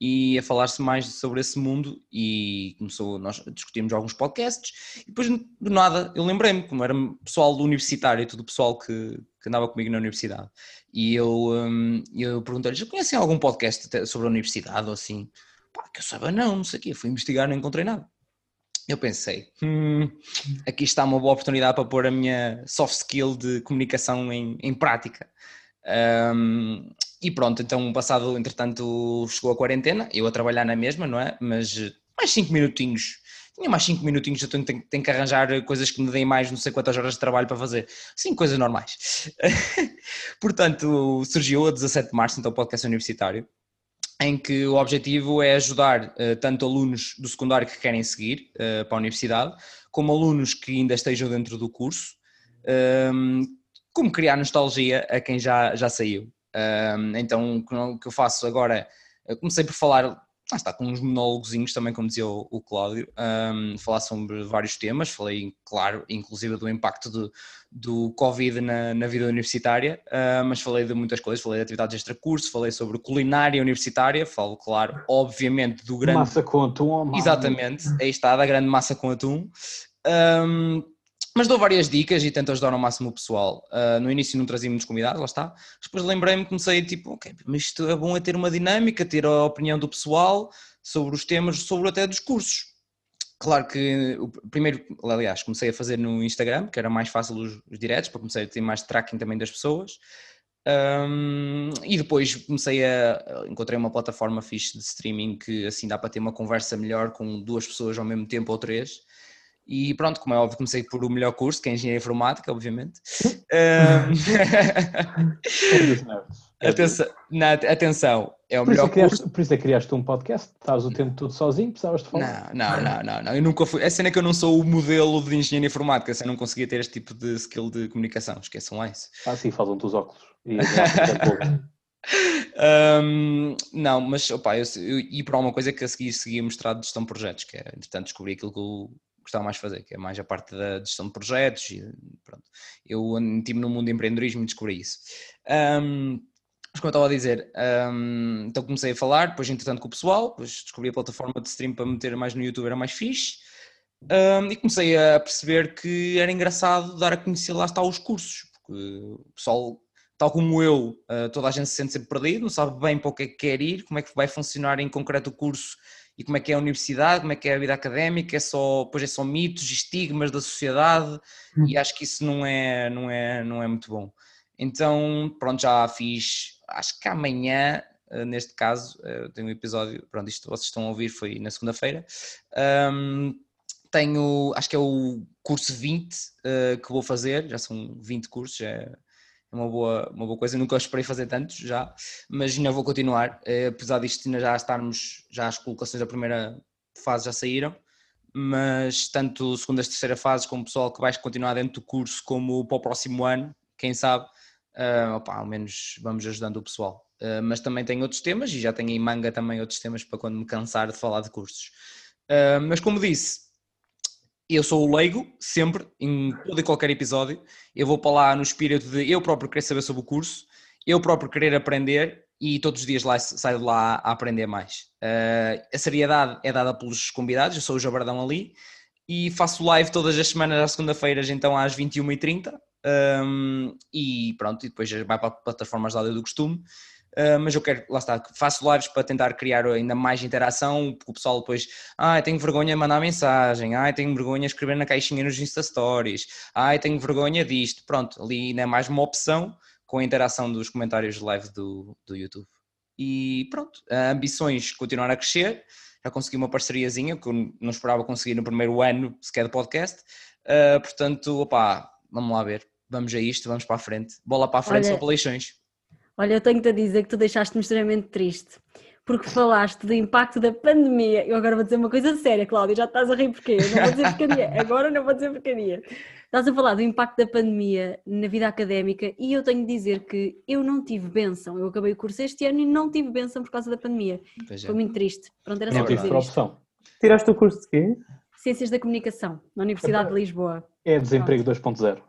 e a falar-se mais sobre esse mundo e começou, nós discutimos alguns podcasts e depois do nada eu lembrei-me, como era pessoal do universitário, todo o pessoal que, que andava comigo na universidade e eu, hum, eu perguntei-lhes, "Já conhecem algum podcast sobre a universidade ou assim? Pá, que eu saiba não, não sei o quê, fui investigar não encontrei nada. Eu pensei, "Hum, aqui está uma boa oportunidade para pôr a minha soft skill de comunicação em, em prática. Um, e pronto, então passado, entretanto, chegou a quarentena, eu a trabalhar na mesma, não é? Mas eh, mais 5 minutinhos, tinha mais 5 minutinhos, eu tenho, tenho, tenho que arranjar coisas que me deem mais não sei quantas horas de trabalho para fazer. Sim, coisas normais. *laughs* Portanto, surgiu a 17 de março, então, o podcast universitário, em que o objetivo é ajudar eh, tanto alunos do secundário que querem seguir eh, para a universidade, como alunos que ainda estejam dentro do curso, ehm, como criar nostalgia a quem já, já saiu. Então, o que eu- faço agora, eu comecei por falar, lá está, com uns monólogozinhos também, como dizia o, o Cláudio, ehm, falar sobre vários temas, falei, claro, inclusive do impacto do, do Covid na, na vida universitária, ah, mas falei de muitas coisas, falei de atividades extracurso, falei sobre culinária universitária, falo, claro, obviamente do grande... Massa com atum, oh, mano. Exatamente, aí está, da grande massa com atum. Ahm, mas dou várias dicas e tento ajudar ao máximo o pessoal. Ah, no início não trazia muitos convidados, lá está. Depois lembrei-me, comecei tipo, ok, mas isto é bom é ter uma dinâmica, ter a opinião do pessoal sobre os temas, sobre até dos cursos. Claro que o primeiro, aliás, comecei a fazer no Instagram, que era mais fácil os, os diretos, para começar a ter mais tracking também das pessoas. Um, e depois comecei a. Encontrei uma plataforma fixe de streaming que assim dá para ter uma conversa melhor com duas pessoas ao mesmo tempo ou três. E pronto, como é óbvio, comecei por o melhor curso, que é Engenharia Informática, obviamente. *laughs* Um, atenção, na, atenção, é o por melhor é criaste, curso. Por isso é que criaste um podcast, estavas o tempo todo sozinho, precisavas de falar. Não, não, não, não, não. Eu nunca fui. A cena é que eu não sou o modelo de engenharia informática, assim, eu não conseguia ter este tipo de skill de comunicação. Esqueçam lá isso. Ah, sim, fazem-te os óculos. E, é Um, *laughs* não, mas opa, eu, eu, e por alguma coisa que a seguir seguia mostrado de gestão de projetos, que é, entretanto, descobri aquilo que eu gostava mais de fazer, que é mais a parte da gestão de projetos e pronto. Eu meti-me no mundo de empreendedorismo e descobri isso. Um, mas como eu estava a dizer, um, então comecei a falar, depois entretanto com o pessoal, depois descobri a plataforma de stream para meter mais no YouTube, era mais fixe, um, e comecei a perceber que era engraçado dar a conhecer lá está os cursos, porque o pessoal, tal como eu, uh, toda a gente se sente sempre perdido, não sabe bem para o que é que quer ir, como é que vai funcionar em concreto o curso e como é que é a universidade, como é que é a vida académica, é só, depois é só mitos, estigmas da sociedade, Hum. e acho que isso não é, não é, não é muito bom. Então, pronto, já fiz, acho que amanhã, eh, neste caso, eh, tenho um episódio, pronto, isto vocês estão a ouvir foi na segunda-feira, um, tenho, acho que é o curso 20 uh, que vou fazer, já são 20 cursos, é, é uma boa, uma boa coisa, nunca esperei fazer tantos já, mas ainda vou continuar, eh, apesar disto ainda já estarmos, já as colocações da primeira fase já saíram, mas tanto segunda e terceira fase como o pessoal que vai continuar dentro do curso como para o próximo ano, quem sabe, uh, opa, ao menos vamos ajudando o pessoal. Uh, mas também tenho outros temas e já tenho em manga também outros temas para quando me cansar de falar de cursos. Uh, mas como disse, eu sou o leigo, sempre, em todo e qualquer episódio. Eu vou para lá no espírito de eu próprio querer saber sobre o curso, eu próprio querer aprender e todos os dias lá saio de lá a aprender mais. Uh, a seriedade é dada pelos convidados, eu sou o Jabardão ali e faço live todas as semanas às segunda-feiras, então às 21h30. Um, e pronto, e depois vai para plataformas de áudio do costume. Uh, mas eu quero, lá está, faço lives para tentar criar ainda mais interação, porque o pessoal depois, ai, ah, tenho vergonha de mandar mensagem, ai, ah, tenho vergonha de escrever na caixinha nos Insta Stories, ai, ah, tenho vergonha disto, pronto, ali ainda é mais uma opção com a interação dos comentários live do, do YouTube. E pronto, ambições continuar a crescer, já consegui uma parceriazinha que eu não esperava conseguir no primeiro ano sequer de podcast, uh, portanto, opá, vamos lá ver, vamos a isto, vamos para a frente, bola para a frente, Olha, só para eleições. Olha, eu tenho-te a dizer que tu deixaste-me extremamente triste, porque falaste do impacto da pandemia. Eu agora vou dizer uma coisa séria, Cláudia, já estás a rir porquê? Eu não vou dizer porcaria, *laughs* agora não vou dizer porcaria. Estás a falar do impacto da pandemia na vida académica e eu tenho de dizer que eu não tive benção. Eu acabei o curso este ano e não tive benção por causa da pandemia. Pois é. Foi muito triste. Pronto, era É só Não tive dizer por isto. opção. Tiraste o curso de quê? Ciências da Comunicação, na Universidade de Lisboa. É desemprego 2.0.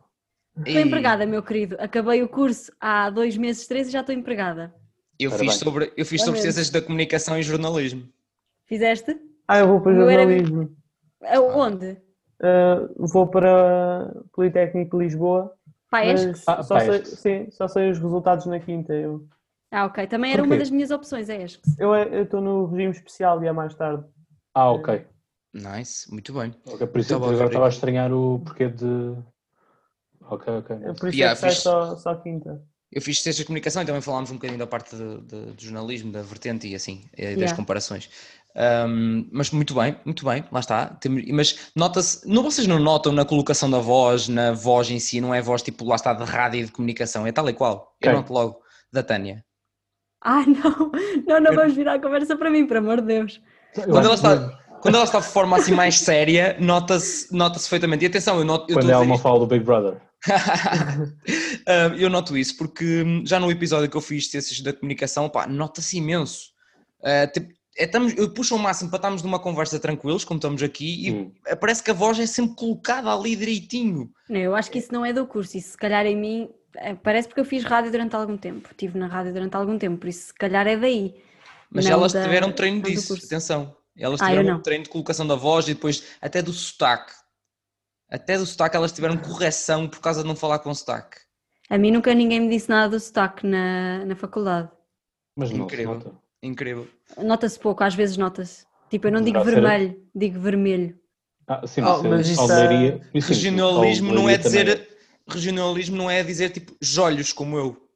Estou empregada, meu querido. Acabei o curso há dois meses, três e já estou empregada. Eu Parabéns. fiz sobre, eu fiz sobre ciências da comunicação e jornalismo. Fizeste? Ah, eu vou para Eu era- jornalismo. Aonde? Ah, vou para Politécnico de Lisboa. Mas Ah, só, sei, sim, só sei os resultados na quinta. Eu Ah, ok. Também era uma das minhas opções, é és. eu eu estou no regime especial e é mais tarde. Ah, ok. Nice, muito bem. Ok, Por isso a agora estava a estranhar o porquê de. Ok, ok. É por isso Yeah, é que sai fiz- só, só quinta. Eu fiz ciências de comunicação e também falámos um bocadinho da parte de- de- do jornalismo, da vertente e assim, e das Yeah. comparações. Um, mas muito bem, muito bem, lá está. Mas nota-se, não, vocês não notam na colocação da voz, na voz em si, não é voz tipo lá está de rádio e de comunicação, é tal e qual. Eu Quem? noto logo, da Tânia. Ah, não. Não, não vamos virar a conversa para mim, por amor de Deus. Eu Quando ela, está, quando ela está de forma assim mais séria, nota-se nota perfeitamente. E atenção, eu noto. Eu Quando ela não isto- fala do Big Brother. *laughs* Ah, eu noto isso porque hum, já no episódio que eu fiz de Ciências da Comunicação, pá, nota-se imenso. Ah, tipo, é, estamos, eu puxo ao máximo para estarmos numa conversa tranquilos, como estamos aqui, Hum. e parece que a voz é sempre colocada ali direitinho. Não, eu acho que isso não é do curso. Isso, se calhar, em mim, eh, parece porque eu fiz rádio durante algum tempo. Estive na rádio durante algum tempo, por isso, se calhar, é daí. Mas Não elas da- tiveram treino disso, atenção. Elas Ah, tiveram não. um treino de colocação da voz e depois até do sotaque. Até do sotaque elas tiveram correção por causa de não falar com sotaque. A mim nunca ninguém me disse nada do sotaque na, na faculdade. Mas não Incrível. nota. Incrível. Nota-se pouco, às vezes nota-se. Tipo, eu não digo Deverá ser- vermelho, digo vermelho. Ah, sim, Oh, mas, isso Almeiria- sim, Regionalismo não é Almeiria também dizer. Regionalismo não é dizer tipo jolhos como eu.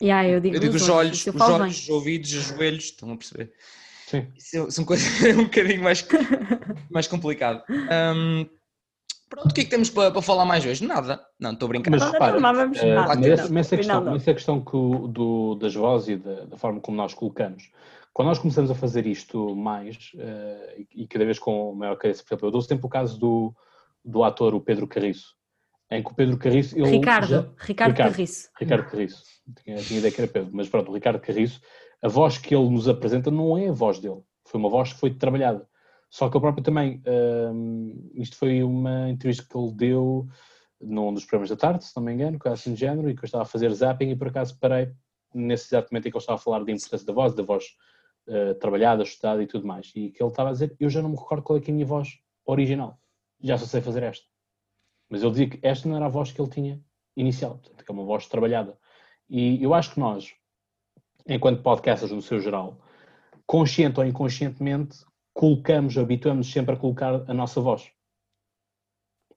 Yeah, eu digo, Eu digo os olhos, os olhos, os ouvidos, os joelhos, estão a perceber? Sim. Isso são coisas *laughs* um bocadinho mais, mais complicado. Hum, pronto, o que é que temos para, para falar mais hoje? Nada. Não, estou a brincar. Mas Nada, repara, não, mas vamos eh, nada, mas essa- não. mas essa questão, Afinal, não. mas essa questão que o- do, das vozes e da, da forma como nós colocamos, quando nós começamos a fazer isto mais, eh, e, e cada vez com maior cabeça, por exemplo, eu dou sempre o caso do, do ator, o Pedro Carriço, em que o Pedro Carriço... ele Ricardo, já- Ricardo, Ricardo. Carriço. Ricardo Carriço, tinha, tinha ideia que era Pedro, mas pronto, o Ricardo Carriço, a voz que ele nos apresenta não é a voz dele, foi uma voz que foi trabalhada. Só que ele próprio também, hum, isto foi uma entrevista que ele deu num dos programas da tarde, se não me engano, coisa assim de género, e que eu estava a fazer zapping e por acaso parei nesse exato momento em que ele estava a falar da importância da voz, da voz eh, trabalhada, estudada e tudo mais. E que ele estava a dizer, eu já não me recordo qual é, que é a minha voz original, já só sei fazer esta. Mas ele dizia que esta não era a voz que ele tinha inicial, portanto, que é uma voz trabalhada. E eu acho que nós, enquanto podcasters no seu geral, consciente ou inconscientemente, colocamos, habituamos sempre a colocar a nossa voz.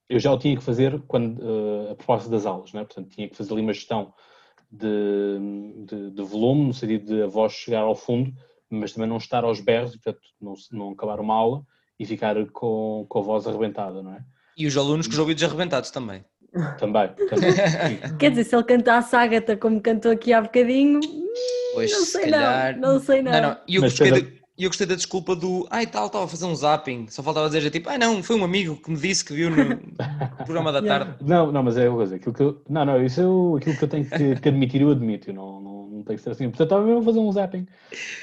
Eu já o tinha que fazer quando, eh, a propósito das aulas, né? portanto, tinha que fazer ali uma gestão de, de, de volume, no sentido de a voz chegar ao fundo, mas também não estar aos berros, portanto, não, não acabar uma aula e ficar com, com a voz arrebentada, não é? E os alunos com os ouvidos arrebentados também. Também, também. *laughs* Quer dizer, se ele cantasse Ágata como cantou aqui há bocadinho, Pois, não se sei calhar... não, não sei não. Não, não. E eu Mas da, eu gostei da desculpa do ai tal, estava a fazer um zapping. Só faltava dizer tipo, ah não, foi um amigo que me disse que viu no *laughs* programa da tarde. Não, não, mas é uma coisa, aquilo que eu, não, não, isso eu, aquilo que eu tenho que, que admitir, eu admito, eu não, não, não tenho que ser assim. Portanto, estava mesmo a fazer um zapping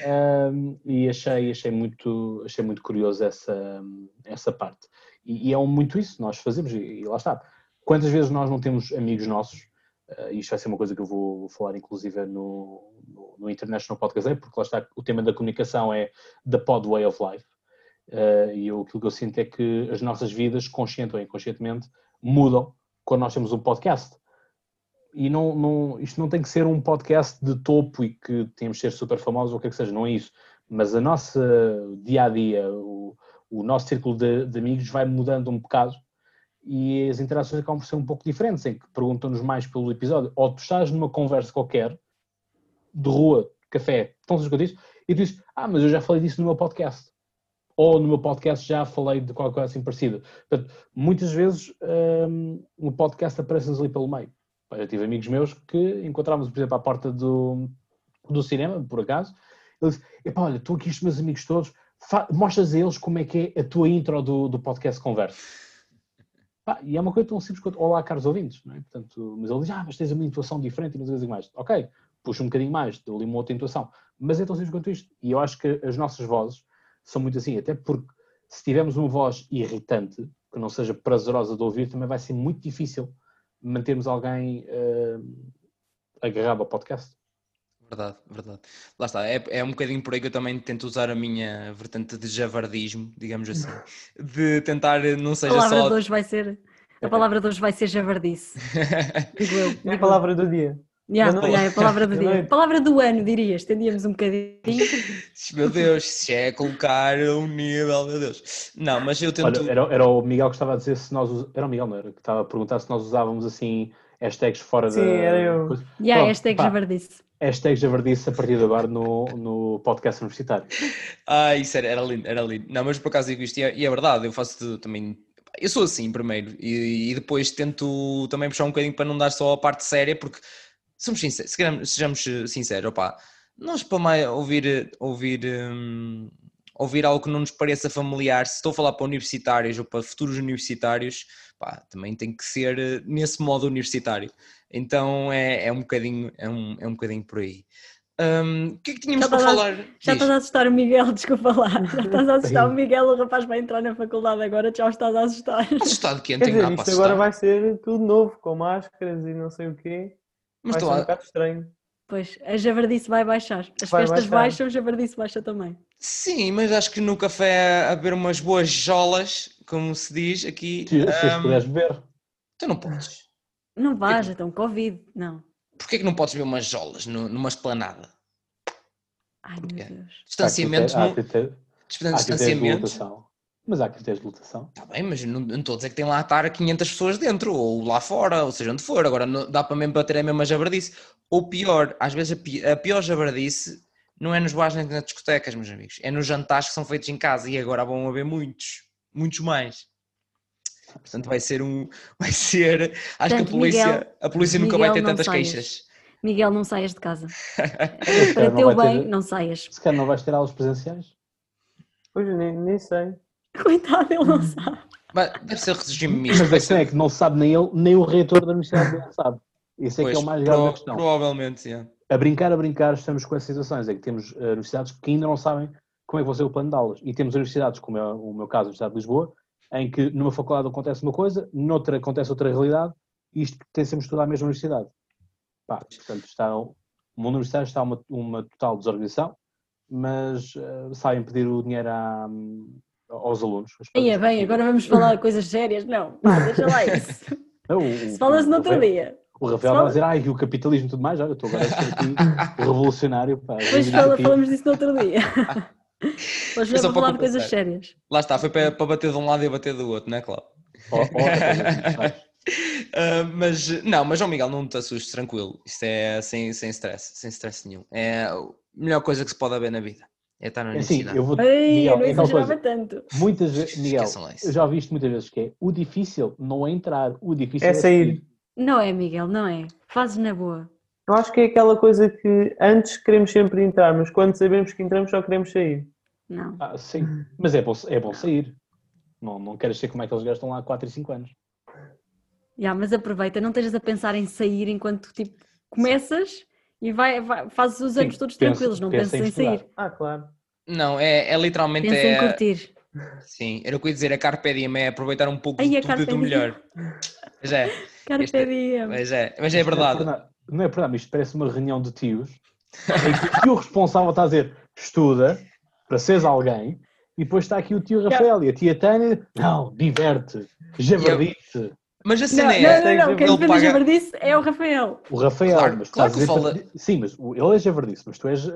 Ahm, e achei, achei, muito, achei muito curioso essa, essa parte. E, e é um- muito isso, nós fazemos, e, e lá está. Quantas vezes nós não temos amigos nossos, e isto vai ser uma coisa que eu vou, vou falar inclusive no, no, no International Podcast porque lá está, o tema da comunicação é the pod way of life. Uh, e eu, aquilo que eu sinto é que as nossas vidas, consciente ou inconscientemente, mudam quando nós temos um podcast. E não, não, isto não tem que ser um podcast de topo e que temos de ser super famosos ou o que é que seja, não é isso. Mas a nossa dia a dia, o, o nosso círculo de, de amigos vai mudando um bocado e as interações acabam por ser um pouco diferentes, em que perguntam-nos mais pelo episódio. Ou tu estás numa conversa qualquer, de rua, café, estão eu disse, e tu dizes, ah, mas eu já falei disso no meu podcast ou no meu podcast já falei de qualquer coisa assim parecida. Portanto, muitas vezes hum, o podcast aparece-nos ali pelo meio. Eu tive amigos meus que encontrávamos, por exemplo, à porta do, do cinema, por acaso, ele disse, epá, olha, estou aqui os meus amigos todos, mostras a eles como é que é a tua intro do, do podcast Conversa. Pá, e é uma coisa tão simples quanto, olá, caros ouvintes, não é? Portanto, mas ele diz, ah, mas tens uma intuação diferente e não sei mais. Ok, puxa um bocadinho mais, dou ali uma outra intuação. Mas é tão simples quanto isto. E eu acho que as nossas vozes são muito assim, até porque se tivermos uma voz irritante, que não seja prazerosa de ouvir, também vai ser muito difícil mantermos alguém eh, agarrado ao podcast. Verdade, verdade. Lá está, é, é um bocadinho por aí que eu também tento usar a minha vertente de javardismo, digamos assim, *laughs* de tentar não A seja palavra só. de hoje vai ser. A palavra de hoje vai ser javardice. *laughs* Digo eu. É a digo palavra do dia. Yeah, yeah, é a palavra do *laughs* dia. Palavra do ano, diria. Estendíamos um bocadinho. Meu Deus, se é colocar um nível, meu Deus. Não, mas eu tento. Olha, era, era o Miguel que estava a dizer se nós. Era o Miguel, não era? Que estava a perguntar se nós usávamos assim hashtags fora Sim, da. era eu. coisa. Yeah, Pronto, hashtag pá, javardice. Hashtags javardice a partir de agora no, no podcast universitário. Ah, isso era, era lindo, era lindo. Não, mas por acaso digo isto, e é, e é verdade, eu faço de- também. Eu sou assim primeiro, e, e depois tento também puxar um bocadinho para não dar só a parte séria, porque somos sinceros, sejamos sinceros, opá, nós para mais ouvir, ouvir, hum, ouvir algo que não nos pareça familiar, se estou a falar para universitários ou para futuros universitários, pá, também tem que ser eh, nesse modo universitário. Então é, é um bocadinho, é um, é um bocadinho por aí. Hum, o que é que tínhamos Já para a- falar? Já estás a assustar o Miguel, *laughs* desculpa lá. Já estás a assustar o Miguel, o rapaz vai entrar na faculdade agora, já o estás a assustar. Assustado que Quer tem dizer, isto agora vai ser tudo novo, com máscaras e não sei o quê. Mas vai ser estou um a... bocado estranho. Pois, a javardice vai baixar. As Vai festas baixar. baixam, a javardice baixa também. Sim, mas acho que no café a beber umas boas jolas, como se diz aqui. Se, hum, puderes beber. tu não podes. Não vais, então, Covid. Não. Porquê que não podes beber umas jolas no- numa esplanada? Ai, meu Porquê? Deus. Distanciamento, Há não- critério- há. Mas há critérios de lotação. Está bem, mas não, não estou a dizer que tem lá a estar 500 pessoas dentro, ou lá fora, ou seja, onde for. Agora não, dá para mesmo bater a mesma jabardice. Ou pior, às vezes a, pi, a pior jabardice não é nos bares nem nas discotecas, meus amigos. É nos jantares que são feitos em casa e agora vão haver muitos, muitos mais. Portanto, vai ser um. *laughs* Vai ser. Acho Portanto, que a polícia, Miguel- a polícia nunca vai Miguel, ter não tantas saias. queixas. Miguel, não saias de casa. *laughs* Para teu vai bem, ter- não saias. se calhar não vais ter aulas presenciais. Pois, nem, nem sei. Coitado, ele não sabe. Mas deve ser regime misto. Mas a questão é que não sabe nem ele, nem o reitor da universidade dele sabe. Isso é que é Pois, o mais grave da questão. Provavelmente, sim. A brincar, a brincar, estamos com essas situações. É que temos eh, universidades que ainda não sabem como é que vai ser o plano de aulas. E temos universidades, como é o meu caso, a Universidade de Lisboa, em que numa faculdade acontece uma coisa, noutra acontece outra realidade, e isto pertencemos tudo à mesma universidade. Pá, portanto, está, o mundo universitário está uma, uma total desorganização, mas eh, sabem pedir o dinheiro à- aos alunos. Aí é bem, agora vamos falar de coisas sérias. Não, deixa lá isso. *laughs* Não, o- Se fala-se no outro Rafael- dia. O Rafael vai dizer, ai, o capitalismo e tudo mais, olha, eu estou agora a ser aqui revolucionário. Pá, Depois fala- falamos disso no outro dia. *laughs* Hoje É vamos para falar de coisas sérias. Lá está, foi para, para bater de um lado e bater do outro, não é, Cláudio? Sabes? *laughs* Ah, mas não, mas João Miguel, não te assustes, tranquilo. Isto é sem, sem stress, sem stress nenhum. É a melhor coisa que se pode haver na vida. É estar na É assim, universidade. eu vou. Ei, Miguel, eu não é exagerava coisa. tanto. Muitas vezes, Miguel, Esqueçam lá isso. eu já ouvi isto muitas vezes, que é o difícil não é entrar, o difícil É sair. Não é, Miguel, não é. Fazes na boa. Eu acho que é aquela coisa que antes queremos sempre entrar, mas quando sabemos que entramos só queremos sair. Não. Ah, sim, mas é bom, é bom sair. Não, não queres ser como é que eles gastam lá há 4 e 5 anos. Já, mas aproveita, não estejas a pensar em sair enquanto tipo começas e vai, vai- fazes os Sim, anos todos pensa- tranquilos, não pensa penses em estudar. sair. Ah, claro. Não, é, é literalmente. Pensa em é, curtir. Sim, era o que eu ia dizer, a Carpe Diem é aproveitar um pouco Ai, do Diem. melhor. *laughs* Mas é, Carpe Este é- diem. mas é, mas é é verdade. Não é nada, isto parece uma reunião de tios em que o tio responsável está a dizer estuda para seres alguém e depois está aqui o tio Rafael e a tia Tânia, não, diverte, javardice. Mas a Não, cena é. não, não, não, quem ele defende paga- javardice é o Rafael. O Rafael, Claro, mas claro estás que a fala- dizer, sim, mas ele é javardice, mas tu és eh,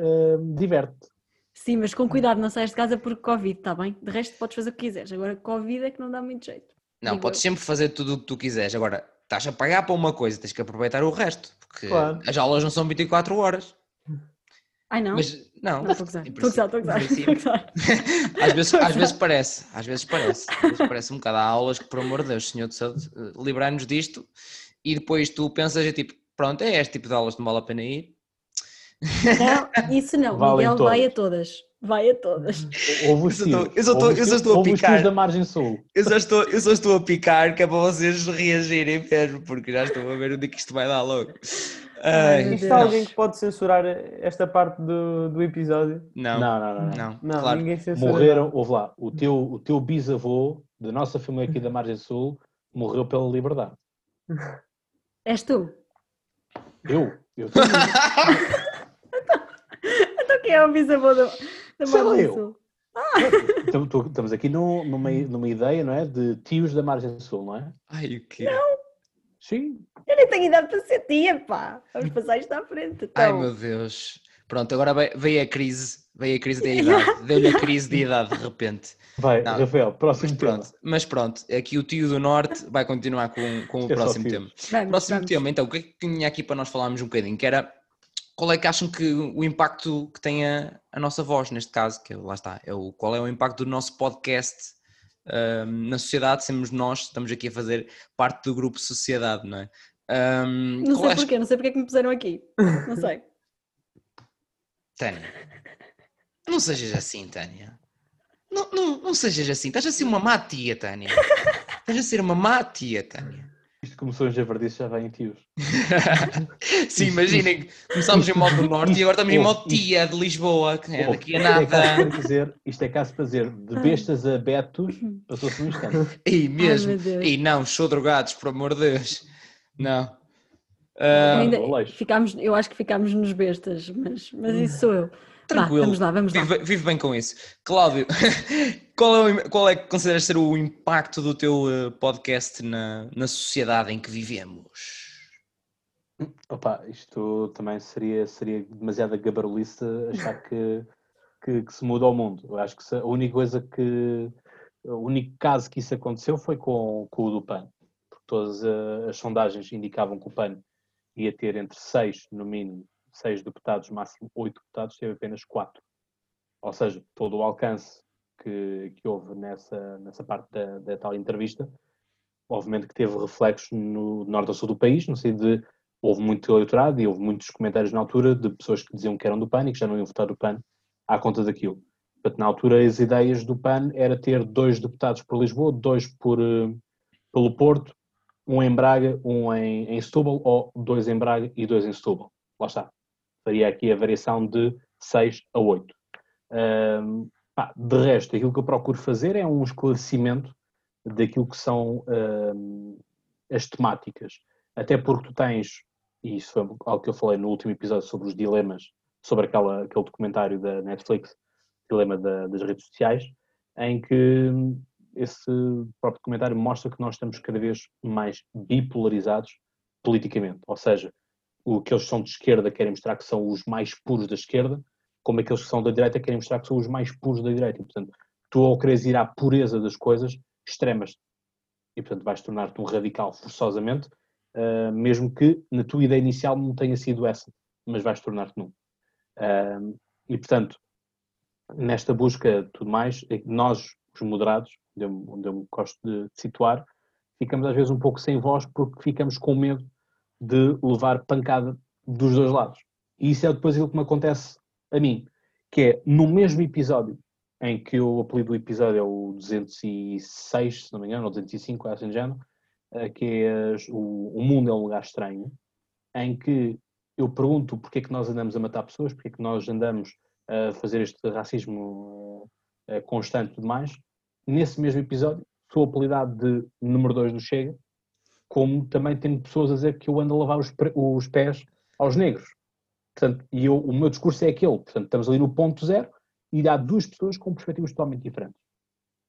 diverte. Sim, mas com cuidado, não saias de casa porque Covid, está bem? De resto podes fazer o que quiseres. Agora Covid é que não dá muito jeito. Não, Digo podes eu. sempre fazer tudo o que tu quiseres. Agora, estás a pagar para uma coisa, tens que aproveitar o resto. Porque Claro. as aulas não são 24 horas. Ai não? Mas não, Não, estou a gozar. às vezes, às vezes parece, às vezes parece, às vezes parece um bocado. Há aulas que, por amor de Deus, Senhor de Saúde, eh, livrar-nos disto e depois tu pensas, é tipo, pronto, é este tipo de aulas não vale a pena ir. Não, isso não. Valem Miguel vai a todas. Vai a todas. Houve Eu só estou- eu só estou- eu só estou a picar. da margem sul. Eu só, estou, eu só estou a picar que é para vocês reagirem mesmo, porque já estou a ver onde é que isto vai dar logo. Ai, alguém que pode censurar esta parte do, do episódio? não, Não, não, não. não. não, Não, claro. ninguém censura. Morreram, ouve lá, o teu, o teu bisavô, da nossa família aqui da margem sul, morreu pela liberdade. És tu. Eu? Eu *laughs* tenho- Então quem é o bisavô da, da Sei lá Margem eu. Sul? Tu- Estamos aqui num- numa, numa ideia, não é? De tios da margem sul, não é? Ai, o quê? Sim. Eu nem tenho idade para ser tia, pá. Vamos passar isto à frente. Ai Então, meu Deus. Pronto, agora veio- a crise, veio a crise da *laughs* idade, deu-lhe a crise de idade de repente. Vai, Não, Rafael, Mas próximo tema. pronto, mas pronto, aqui o tio do Norte vai continuar com, com o próximo tema. vamos, Próximo vamos. tema, então, o que é que tinha aqui para nós falarmos um bocadinho? Que era qual é que acham que o impacto que tem a, a nossa voz, neste caso, que lá está, é o, qual é o impacto do nosso podcast na sociedade? Somos nós, estamos aqui a fazer parte do grupo Sociedade, não é? Ahm, Não sei é- porquê, não sei porque é que me puseram aqui. Não sei. *laughs* Tânia, não sejas assim, Tânia. Não, não, não sejas assim, estás a ser uma má tia, Tânia. Estás a ser uma má tia, Tânia. Isto começou em javardice, já vai em tios. *laughs* Sim, imaginem, começámos em modo do Norte e agora estamos em Isto- modo tia de Lisboa, que é Oh, daqui a isto é caso nada. para dizer, isto é caso para dizer, de bestas a betos, passou-se um instante. Ei, mesmo. Ei, não, sou drogados, por amor de Deus. Não. Eu Ah, ainda- Aleixo. ficámos, eu acho que ficámos nos bestas, mas, mas isso sou eu. Vá, tranquilo. vamos lá, vamos lá. Vive, vive bem com isso. Cláudio, *laughs* qual é, qual é que consideras ser o impacto do teu eh, podcast na, na sociedade em que vivemos? Opa, isto também seria, seria demasiada gabarulice achar que, que, que se muda o mundo. Eu acho que a única coisa que, O único caso que isso aconteceu foi com, com o do PAN, porque todas as sondagens indicavam que o PAN ia ter entre seis, no mínimo, seis deputados, máximo oito deputados, teve apenas quatro. Ou seja, todo o alcance que, que houve nessa, nessa parte da, da tal entrevista, obviamente que teve reflexos no norte e sul do país, no sentido de houve muito eleitorado e houve muitos comentários na altura de pessoas que diziam que eram do PAN e que já não iam votar do PAN à conta daquilo. Portanto, na altura as ideias do PAN era ter dois deputados por Lisboa, dois por, uh, pelo Porto, um em Braga, um em, em Setúbal, ou dois em Braga e dois em Setúbal. Lá está. Faria aqui a variação de 6 a 8. Um, pá, de resto, aquilo que eu procuro fazer é um esclarecimento daquilo que são as temáticas. Até porque tu tens, e isso foi algo que eu falei no último episódio sobre os dilemas, sobre aquela, aquele documentário da Netflix, Dilema da, das redes sociais, em que esse próprio documentário mostra que nós estamos cada vez mais bipolarizados politicamente. Ou seja, o que eles são de esquerda querem mostrar que são os mais puros da esquerda, como aqueles que são da direita querem mostrar que são os mais puros da direita. E, portanto, tu ao queres ir à pureza das coisas, extremas. E, portanto, vais tornar-te um radical forçosamente, uh, mesmo que na tua ideia inicial não tenha sido essa, mas vais tornar-te num. Uh, e, portanto, nesta busca tudo mais, é nós, os moderados, onde eu, onde eu gosto de situar, ficamos às vezes um pouco sem voz porque ficamos com medo de levar pancada dos dois lados. E isso é depois aquilo que me acontece a mim, que é no mesmo episódio em que o apelido do episódio é o 206, se não me engano, ou 205, é assim género, eh, que é o, o mundo é um lugar estranho, em que eu pergunto porque é que nós andamos a matar pessoas, porque é que nós andamos a fazer este racismo eh, constante e tudo mais, nesse mesmo episódio sou apelidado de número 2 do Chega, como também tenho pessoas a dizer que eu ando a lavar os, os pés aos negros. Portanto, e eu, o meu discurso é aquele. Portanto, estamos ali no ponto zero e há duas pessoas com perspectivas totalmente diferentes.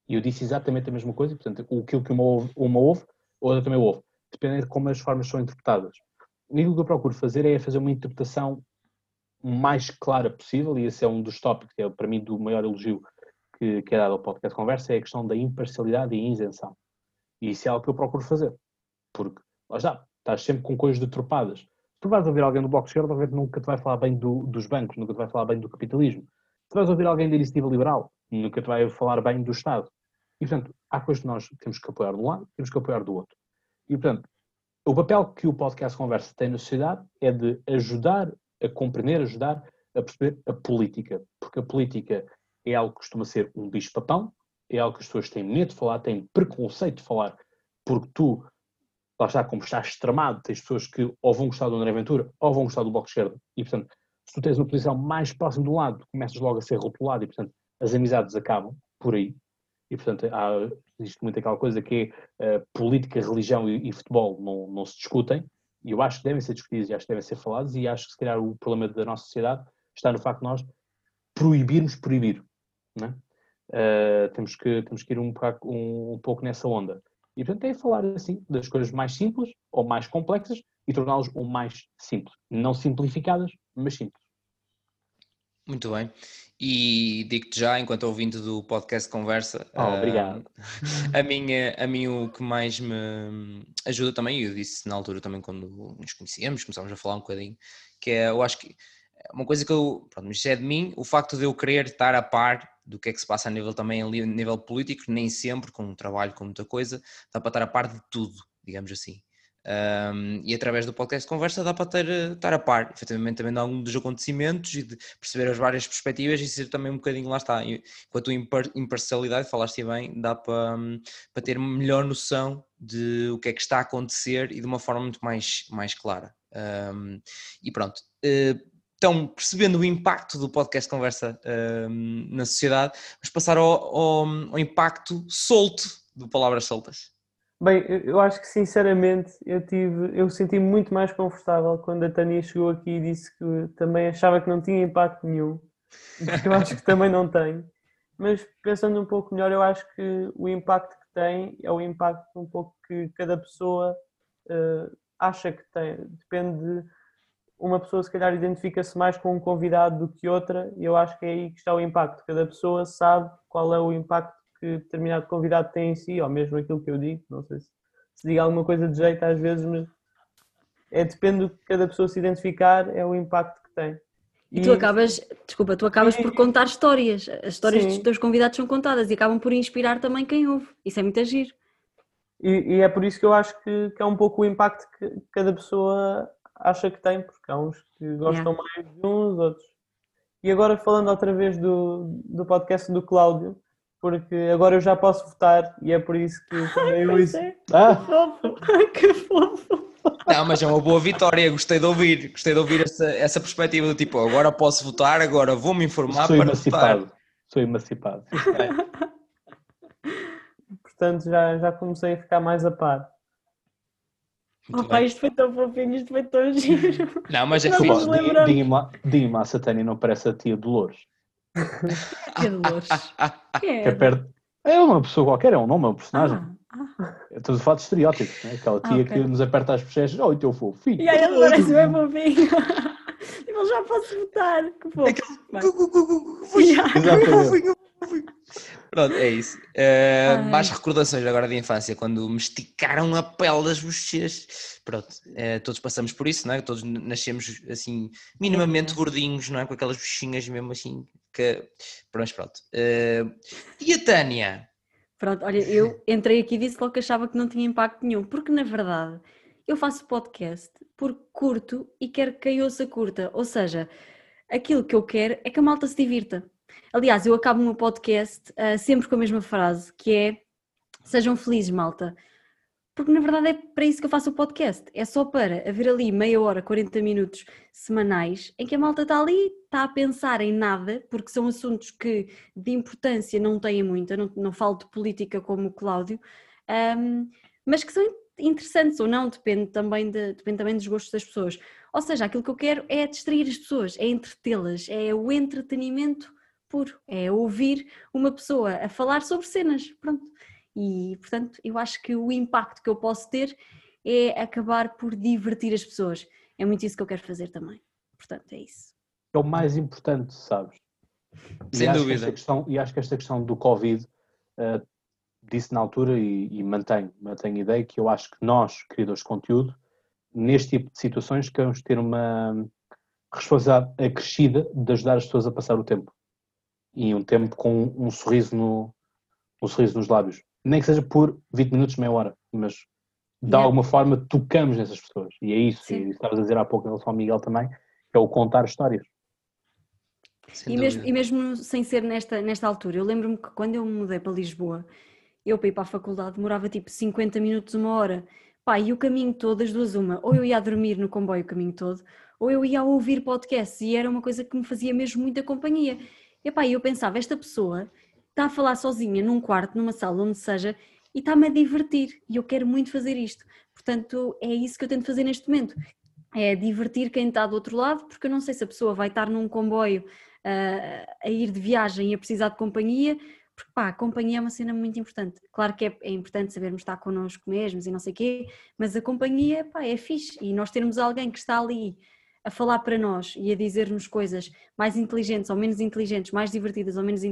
E eu disse exatamente a mesma coisa, portanto, aquilo que uma ouve, uma ouve outra também ouve, dependendo de como as formas são interpretadas. E aquilo que eu procuro fazer é fazer uma interpretação mais clara possível, e esse é um dos tópicos, é para mim do maior elogio que, que é dado ao podcast Conversa, é a questão da imparcialidade e isenção. E isso é algo que eu procuro fazer. Porque, lá está, estás sempre com coisas deturpadas. Tu vais ouvir alguém do Bloco de Esquerda, alguém nunca te vai falar bem do, dos bancos, nunca te vai falar bem do capitalismo. Tu vais ouvir alguém da iniciativa liberal, nunca te vai falar bem do Estado. E, portanto, há coisas que nós temos que apoiar de um lado, temos que apoiar do outro. E, portanto, o papel que o podcast Conversa tem na sociedade é de ajudar a compreender, ajudar a perceber a política. Porque a política é algo que costuma ser um bicho-papão, é algo que as pessoas têm medo de falar, têm preconceito de falar, porque tu lá está, como estás extremado, tens pessoas que ou vão gostar do André Ventura ou vão gostar do Bloco de Esquerda. E, portanto, se tu tens uma posição mais próxima do lado, começas logo a ser rotulado e, portanto, as amizades acabam por aí. E, portanto, há, existe muito aquela coisa que é uh, política, religião e, e, futebol não, não se discutem. E eu acho que devem ser discutidos e acho que devem ser falados. E acho que, se calhar, o problema da nossa sociedade está no facto de nós proibirmos proibir. Uh, temos, que, temos que ir um, um, um pouco nessa onda. E portanto é falar assim das coisas mais simples ou mais complexas e torná-las o mais simples. Não simplificadas, mas simples. Muito bem. E digo-te já, enquanto ouvinte do podcast Conversa, oh, obrigado. *laughs* a, minha, a mim o que mais me ajuda também, eu disse na altura também quando nos conhecíamos, começámos a falar um bocadinho, que é, eu acho que uma coisa que eu, pronto, isto é de mim, o facto de eu querer estar a par do que é que se passa a nível também a nível político, nem sempre, com um trabalho, com muita coisa, dá para estar a par de tudo, digamos assim. Um, e através do podcast de conversa dá para ter, estar a par, efetivamente, também de algum dos acontecimentos e de perceber as várias perspectivas e ser também um bocadinho, lá está, com a imparcialidade, falaste bem, dá para, para ter melhor noção de o que é que está a acontecer e de uma forma muito mais, mais clara. Um, e pronto, uh, estão percebendo o impacto do podcast Conversa um, na sociedade, vamos passar ao, ao, ao, impacto solto do Palavras Soltas. Bem, eu acho que sinceramente eu tive, eu senti muito mais confortável quando a Tânia chegou aqui e disse que também achava que não tinha impacto nenhum, porque eu acho que também não tem. Mas pensando um pouco melhor, eu acho que o impacto que tem é o impacto um pouco que cada pessoa uh, acha que tem. Depende de uma pessoa se calhar identifica-se mais com um convidado do que outra e eu acho que é aí que está o impacto. Cada pessoa sabe qual é o impacto que determinado convidado tem em si, ou mesmo aquilo que eu digo, não sei se, se diga alguma coisa de jeito às vezes, mas é depende do que cada pessoa se identificar, é o impacto que tem. E, e tu acabas, desculpa, tu acabas por contar histórias, as histórias Sim. dos teus convidados são contadas e acabam por inspirar também quem ouve, isso é muito agir. E, e, é por isso que eu acho que, que, é um pouco o impacto que cada pessoa acha que tem, porque há uns que gostam yeah. mais de uns, outros. E agora falando outra vez do, do podcast do Cláudio, porque agora eu já posso votar e é por isso que também eu *laughs* isso. É. Ah. Que fofo! que fofo! Não, mas é uma boa vitória, gostei de ouvir, gostei de ouvir essa, essa perspectiva do tipo, agora posso votar, agora vou-me informar Sou para emancipado. votar. Sou emancipado. Portanto, já, já comecei a ficar mais a par. Muito pai, isto foi tão fofinho, isto foi tão giro. Não, mas é fixe. Dima a Satânia não parece a tia Dolores. *laughs* tia Dolores. *laughs* é, é, perto... é uma pessoa qualquer, é um nome, é um personagem. Ah, ah. Estamos a falar de estereótipos, né? aquela tia ah, okay. que nos aperta as bochechas, oh, o teu fofinho. E aí ele parece bem *laughs* fofinho. Tipo, já posso votar. Que fofo. Exatamente. Pronto, é isso. Uh, mais recordações agora de infância, quando me esticaram a pele das bochechas. Pronto, uh, todos passamos por isso, não é? Todos nascemos assim, minimamente gordinhos, não é? Com aquelas bochinhas mesmo assim. Que... Pronto, pronto. Uh, e a Tânia? Pronto, olha, eu entrei aqui e disse logo que achava que não tinha impacto nenhum, porque na verdade eu faço podcast porque curto e quero que quem ouça curta. Ou seja, aquilo que eu quero é que a malta se divirta. Aliás, eu acabo o meu podcast uh, sempre com a mesma frase, que é sejam felizes, malta. Porque na verdade é para isso que eu faço o podcast. É só para haver ali meia hora, 40 minutos semanais em que a malta está ali, está a pensar em nada, porque são assuntos que de importância não têm muita, não, não falo de política como o Cláudio, um, mas que são interessantes ou não, depende também, de, depende também dos gostos das pessoas. Ou seja, aquilo que eu quero é distrair as pessoas, é entretê-las, é o entretenimento puro, é ouvir uma pessoa a falar sobre cenas, pronto. E, portanto, eu acho que o impacto que eu posso ter é acabar por divertir as pessoas. É muito isso que eu quero fazer também. Portanto, é isso. É o mais importante, sabes? Sem e dúvida. Questão, e acho que esta questão do Covid uh, disse na altura e, e mantenho, mantenho a ideia que eu acho que nós, criadores de conteúdo, neste tipo de situações, queremos ter uma responsabilidade acrescida de ajudar as pessoas a passar o tempo e um tempo com um sorriso, no, um sorriso nos lábios. Nem que seja por 20 minutos, meia hora, mas de yeah. alguma forma tocamos nessas pessoas. E é isso, Sim. e estavas a dizer há pouco em relação ao Miguel também, que é o contar histórias. E mesmo, e mesmo, sem ser nesta, nesta altura, eu lembro-me que quando eu me mudei para Lisboa, eu para ir para a faculdade demorava tipo 50 minutos, uma hora. Pá, e o caminho todo, as duas uma, ou eu ia a dormir no comboio o caminho todo, ou eu ia a ouvir podcasts e era uma coisa que me fazia mesmo muita companhia. E pá, eu pensava, esta pessoa está a falar sozinha num quarto, numa sala, onde seja, e está-me a divertir. E eu quero muito fazer isto. Portanto, é isso que eu tento fazer neste momento. É divertir quem está do outro lado, porque eu não sei se a pessoa vai estar num comboio uh, a ir de viagem e a precisar de companhia, porque pá, a companhia é uma cena muito importante. Claro que é, é importante sabermos estar connosco mesmos e não sei o quê, mas a companhia pá, é fixe. E nós termos alguém que está ali a falar para nós e a dizer-nos coisas mais inteligentes ou menos inteligentes, mais divertidas ou menos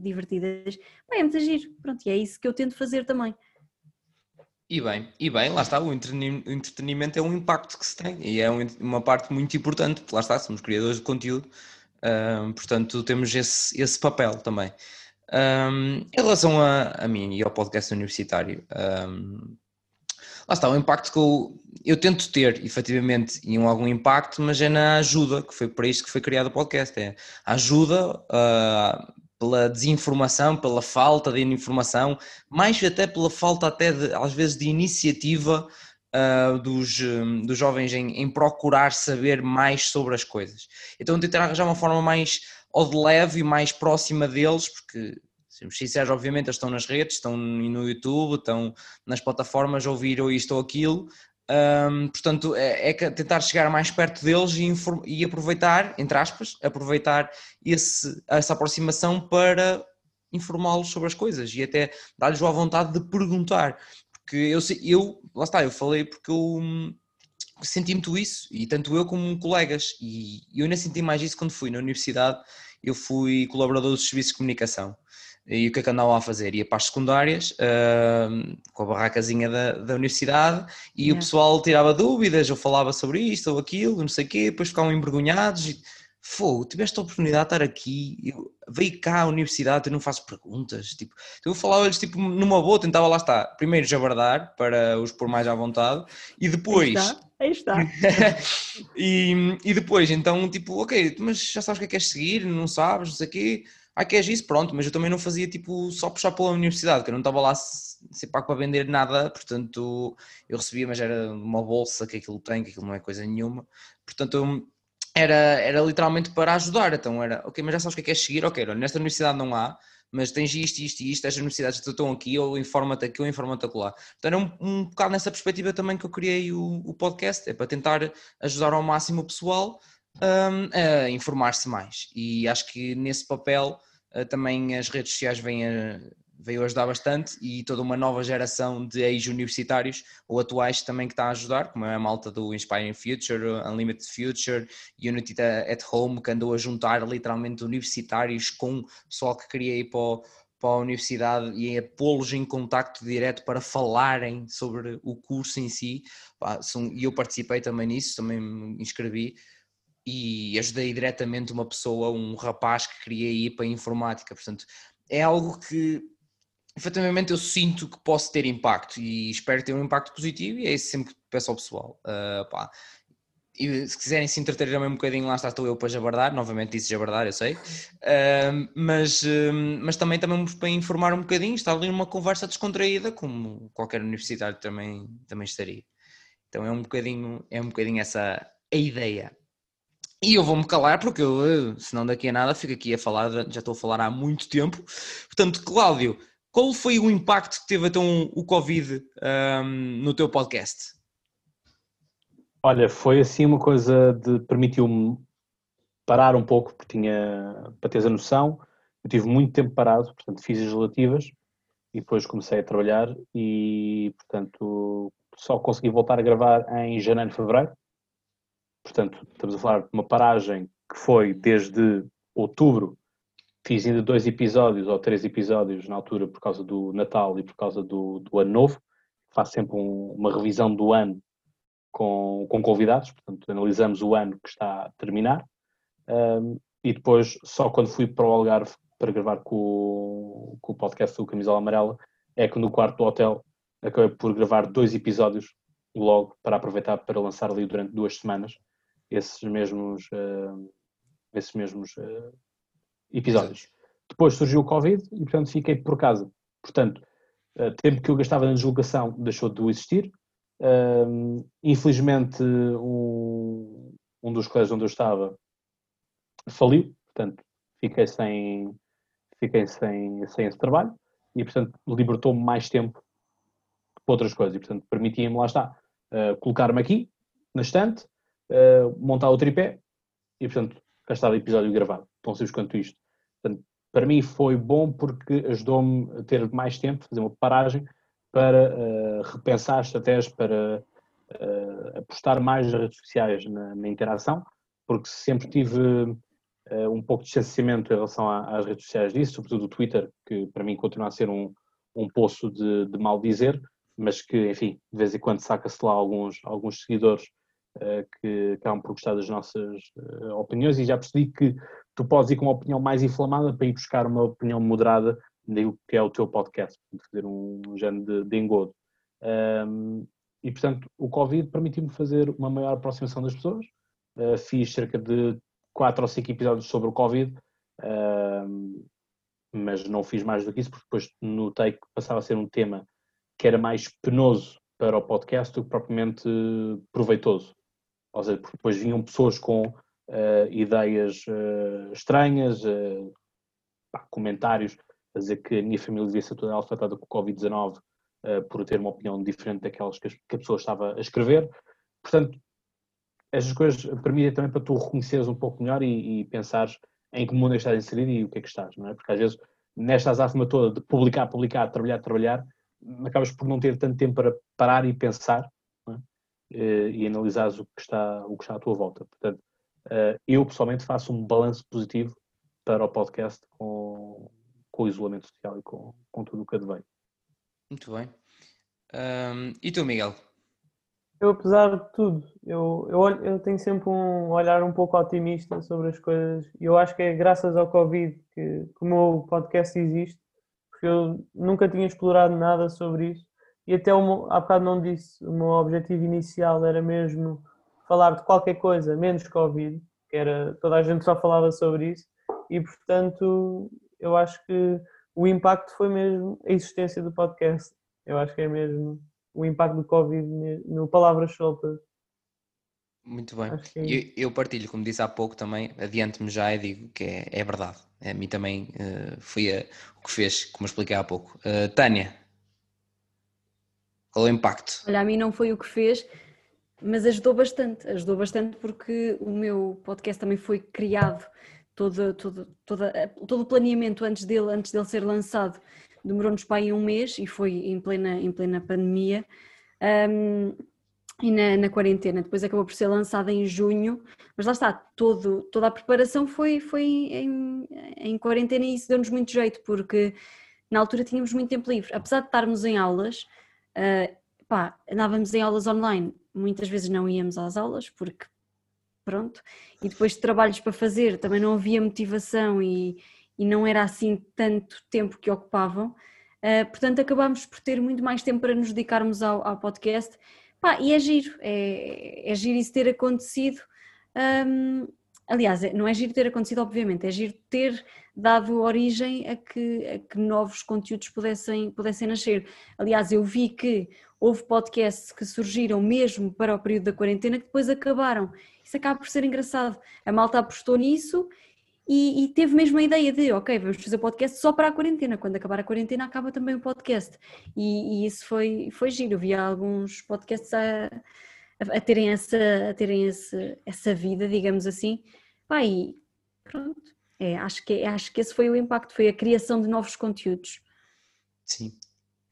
divertidas, bem, é muito agir. Pronto, e é isso que eu tento fazer também. E bem, e bem, lá está, o entretenimento é um impacto que se tem e é uma parte muito importante, lá está, somos criadores de conteúdo, portanto temos esse, esse papel também. Em relação a, a mim e ao podcast universitário, lá está, o impacto que eu, eu tento ter, efetivamente, em algum impacto, mas é na ajuda, que foi para isto que foi criado o podcast, é ajuda uh, pela desinformação, pela falta de informação, mais até pela falta até, de, às vezes, de iniciativa uh, dos, dos jovens em, em, procurar saber mais sobre as coisas. Então tentar arranjar uma forma mais ou de leve e mais próxima deles, porque Sermos sinceros, obviamente, eles estão nas redes, estão no YouTube, estão nas plataformas ouvir ou isto ou aquilo. Um, portanto, é, é, tentar chegar mais perto deles e, e, aproveitar, entre aspas, aproveitar esse, essa aproximação para informá-los sobre as coisas e até dar-lhes a vontade de perguntar. Porque eu, eu, lá está, eu falei porque eu hum, senti muito isso, e tanto eu como colegas, e eu ainda senti mais isso quando fui na universidade, eu fui colaborador dos serviços de comunicação. E o que é que andavam a fazer? Ia para as secundárias, uh, com a barracazinha da, da universidade, e yeah. o pessoal tirava dúvidas, ou falava sobre isto ou aquilo, não sei o quê, depois ficavam envergonhados. E, Fogo, tiveste a oportunidade de estar aqui, eu, veio cá à universidade, eu não faço perguntas, tipo, eu falava-lhes tipo, numa boa, tentava lá estar, primeiro jabardar, para os pôr mais à vontade, e depois... Aí está, aí está. *laughs* e, e depois, então, tipo, ok, mas já sabes o que é que queres seguir, não sabes, não sei o quê, ah, queres isso, pronto, mas eu também não fazia, tipo, só puxar pela universidade, que eu não estava lá pago para vender nada, portanto, eu recebia, mas era uma bolsa que aquilo tem, que aquilo não é coisa nenhuma, portanto, era, era literalmente para ajudar. Então era, ok, mas já sabes o que é que é seguir? Ok, nesta universidade não há, mas tens isto, isto e isto, estas universidades estão aqui, ou informa-te aqui, ou informa-te lá. Então era um, um bocado nessa perspectiva também que eu criei o, o podcast, é para tentar ajudar ao máximo o pessoal um, a informar-se mais. E acho que nesse papel uh, também as redes sociais vêm a, veio ajudar bastante e toda uma nova geração de ex-universitários ou atuais também que está a ajudar, como é a malta do Inspiring Future, Unlimited Future, Unity at Home, que andou a juntar literalmente universitários com pessoal que queria ir para, o, para a universidade e a pô-los em contacto direto para falarem sobre o curso em si. E eu participei também nisso, também me inscrevi e ajudei diretamente uma pessoa, um rapaz que queria ir para a informática. Portanto, é algo que efetivamente eu sinto que posso ter impacto e espero ter um impacto positivo e é isso sempre que peço ao pessoal. Uh, pá. E se quiserem se entreter também um bocadinho, lá está estou eu para jabardar, novamente disse jabardar, eu sei, uh, mas, uh, mas também, também para informar um bocadinho, estar ali numa conversa descontraída, como qualquer universitário também, também estaria. Então é um bocadinho, é um bocadinho essa a ideia. E eu vou-me calar porque eu, senão daqui a nada, fico aqui a falar, já estou a falar há muito tempo. Portanto, Cláudio, qual foi o impacto que teve então o Covid um, no teu podcast? Olha, foi assim uma coisa de permitiu-me parar um pouco, porque tinha, para teres a noção, eu tive muito tempo parado, portanto fiz as relativas e depois comecei a trabalhar e, portanto, só consegui voltar a gravar em janeiro, fevereiro. Portanto, estamos a falar de uma paragem que foi desde outubro Fiz ainda dois episódios ou três episódios na altura por causa do Natal e por causa do, do Ano Novo. Faço sempre um, uma revisão do ano com, com convidados, portanto, analisamos o ano que está a terminar. Um, e depois, só quando fui para o Algarve para gravar com, com o podcast do Camisola Amarela, é que no quarto do hotel acabei por gravar dois episódios logo para aproveitar para lançar ali durante duas semanas esses mesmos, uh, esses mesmos uh, episódios. Depois surgiu o Covid e, portanto, fiquei por casa. Portanto, uh, tempo que eu gastava na deslocação deixou de existir. Uh, infelizmente, um, um dos colégios onde eu estava faliu, portanto, fiquei sem, fiquei sem, sem esse trabalho e, portanto, libertou-me mais tempo para outras coisas e, portanto, permitia-me, lá está, uh, colocar-me aqui, na estante, uh, montar o tripé e, portanto, gastar episódio gravado. Tão simples quanto isto. Portanto, para mim foi bom porque ajudou-me a ter mais tempo, fazer uma paragem para uh, repensar estratégias, para uh, apostar mais nas redes sociais na, na interação, porque sempre tive uh, um pouco de distanciamento em relação às redes sociais disso, sobretudo o Twitter, que para mim continua a ser um, um poço de, de mal dizer, mas que, enfim, de vez em quando saca-se lá alguns, alguns seguidores que acabam por gostar das nossas opiniões e já percebi que tu podes ir com uma opinião mais inflamada para ir buscar uma opinião moderada daquilo que é o teu podcast, fazer um, género de, de engodo. Um, e, portanto, o Covid permitiu-me fazer uma maior aproximação das pessoas. Uh, fiz cerca de 4 ou 5 episódios sobre o Covid, uh, mas não fiz mais do que isso, porque depois notei que passava a ser um tema que era mais penoso para o podcast do que propriamente proveitoso. Ou seja, porque depois vinham pessoas com uh, ideias uh, estranhas, uh, pá, comentários a dizer que a minha família devia ser toda afetada com o Covid-19 por ter uma opinião diferente daquelas que, a pessoa estava a escrever. Portanto, estas coisas permitem também para tu reconheceres um pouco melhor e, e pensares em que mundo é estás inserido e o que é que estás, não é? Porque às vezes, nesta azáfama toda de publicar, publicar, trabalhar, trabalhar, acabas por não ter tanto tempo para parar e pensar? E analisares o que, está, o que está à tua volta. Portanto, eh, eu pessoalmente faço um balanço positivo para o podcast com, com o isolamento social e com, com tudo o que advém. Muito bem. Um, e tu, Miguel? Eu, apesar de tudo, eu, eu, eu tenho sempre um olhar um pouco otimista sobre as coisas e eu acho que é graças ao Covid que, que o meu podcast existe, porque eu nunca tinha explorado nada sobre isso e até meu, há bocado não disse, o meu objetivo inicial era mesmo falar de qualquer coisa menos Covid, que era toda a gente só falava sobre isso e portanto eu acho que o impacto foi mesmo a existência do podcast. Eu acho que é mesmo o impacto do Covid no Palavras Soltas. Muito bem. É eu, eu, partilho, como disse há pouco também, adiante-me já e digo que é, é verdade. A mim também uh, foi a, o que fez, como expliquei há pouco. Uh, Tânia, é o impacto? Olha, a mim não foi o que fez, mas ajudou bastante. Ajudou bastante porque o meu podcast também foi criado, todo, todo, toda, todo o planeamento antes dele, antes dele ser lançado demorou-nos para aí um mês e foi em plena, em plena pandemia. Um, e na, na, quarentena, depois acabou por ser lançada em junho, mas lá está, todo, toda a preparação foi, foi em, em quarentena e isso deu-nos muito jeito, porque na altura tínhamos muito tempo livre, apesar de estarmos em aulas, uh, pá, andávamos em aulas online, muitas vezes não íamos às aulas, porque pronto, e depois de trabalhos para fazer também não havia motivação e, e não era assim tanto tempo que ocupavam. Uh, portanto, acabámos por ter muito mais tempo para nos dedicarmos ao, ao podcast. Pá, e é giro, é, é giro isso ter acontecido. Um, aliás, é, não é giro ter acontecido, obviamente, é giro ter dado origem a que, a que novos conteúdos pudessem, pudessem nascer. Aliás, eu vi que houve podcasts que surgiram mesmo para o período da quarentena que depois acabaram. Isso acaba por ser engraçado. A malta apostou nisso e, e, teve mesmo a ideia de, ok, vamos fazer podcast só para a quarentena, quando acabar a quarentena acaba também o podcast. E, e isso foi, foi giro, eu vi alguns podcasts a, a, terem, essa, a terem esse, essa vida, digamos assim, pá, e pronto, é, acho, que, acho que esse foi o impacto, foi a criação de novos conteúdos. Sim,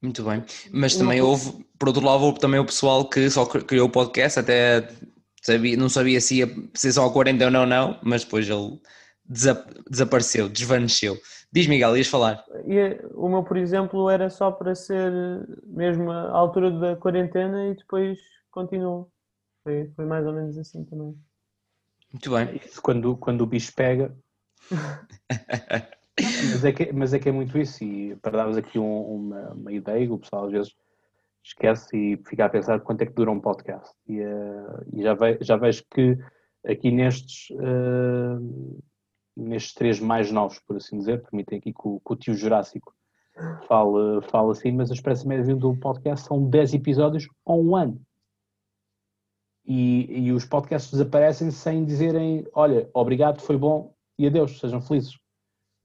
muito bem, mas também houve, por outro lado, houve também o pessoal que só criou o podcast, até sabia, não sabia se ia ser só a quarentena ou não, mas depois ele desapareceu, desvaneceu. Diz Miguel, ias falar? E, o meu, por exemplo, era só para ser mesmo a altura da quarentena e depois continuou. Foi, foi mais ou menos assim também. Muito bem. Quando, quando o bicho pega. *laughs* mas, é que, mas é que é muito isso. E para dar-vos aqui um, uma, uma ideia, o pessoal às vezes esquece e fica a pensar quanto é que dura um podcast. E, uh, e já, ve, já vejo que aqui nestes. Uh, nestes três mais novos, por assim dizer, permitem aqui que o, que o tio Jurássico fale, fale assim, mas a expressa média do podcast são 10 episódios ou um ano. E, e os podcasts desaparecem sem dizerem, olha, obrigado, foi bom e adeus, sejam felizes.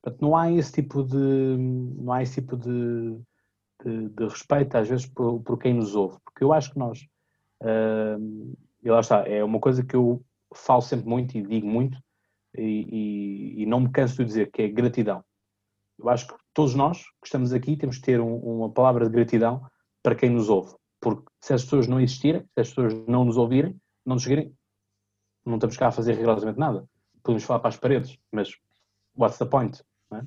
Portanto, não há esse tipo de, não há esse tipo de, de, de respeito, às vezes, por, por, quem nos ouve. Porque eu acho que nós, uh, e lá está, é uma coisa que eu falo sempre muito e digo muito, e, e, e, não me canso de dizer que é gratidão. Eu acho que todos nós que estamos aqui temos que ter um, uma palavra de gratidão para quem nos ouve, porque se as pessoas não existirem, se as pessoas não nos ouvirem, não nos seguirem, não estamos cá a fazer rigorosamente nada. Podemos falar para as paredes, mas what's the point? É?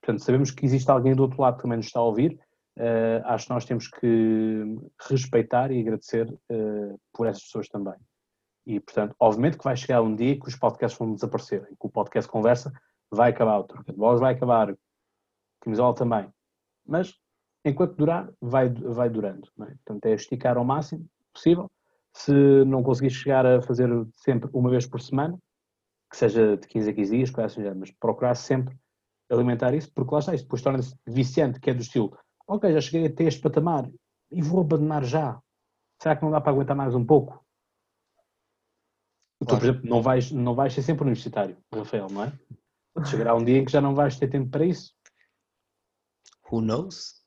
Portanto, sabemos que existe alguém do outro lado que também nos está a ouvir. Uh, acho que nós temos que respeitar e agradecer uh, por essas pessoas também. E, portanto, obviamente que vai chegar um dia que os podcasts vão desaparecer, que o podcast conversa vai acabar, o troca de vai acabar, o camisola também. Mas, enquanto durar, vai, vai durando. É? Portanto, é esticar ao máximo possível. Se não conseguir chegar a fazer sempre uma vez por semana, que seja de 15 a 15 dias, assim, mas procurar sempre alimentar isso, porque lá está, isso depois torna-se viciante, que é do estilo, ok, já cheguei até este patamar e vou abandonar já. Será que não dá para aguentar mais um pouco? Claro. Tu, por exemplo, não vais, não vais ser sempre universitário, Rafael, não é? Chegará um dia em que já não vais ter tempo para isso. Who knows?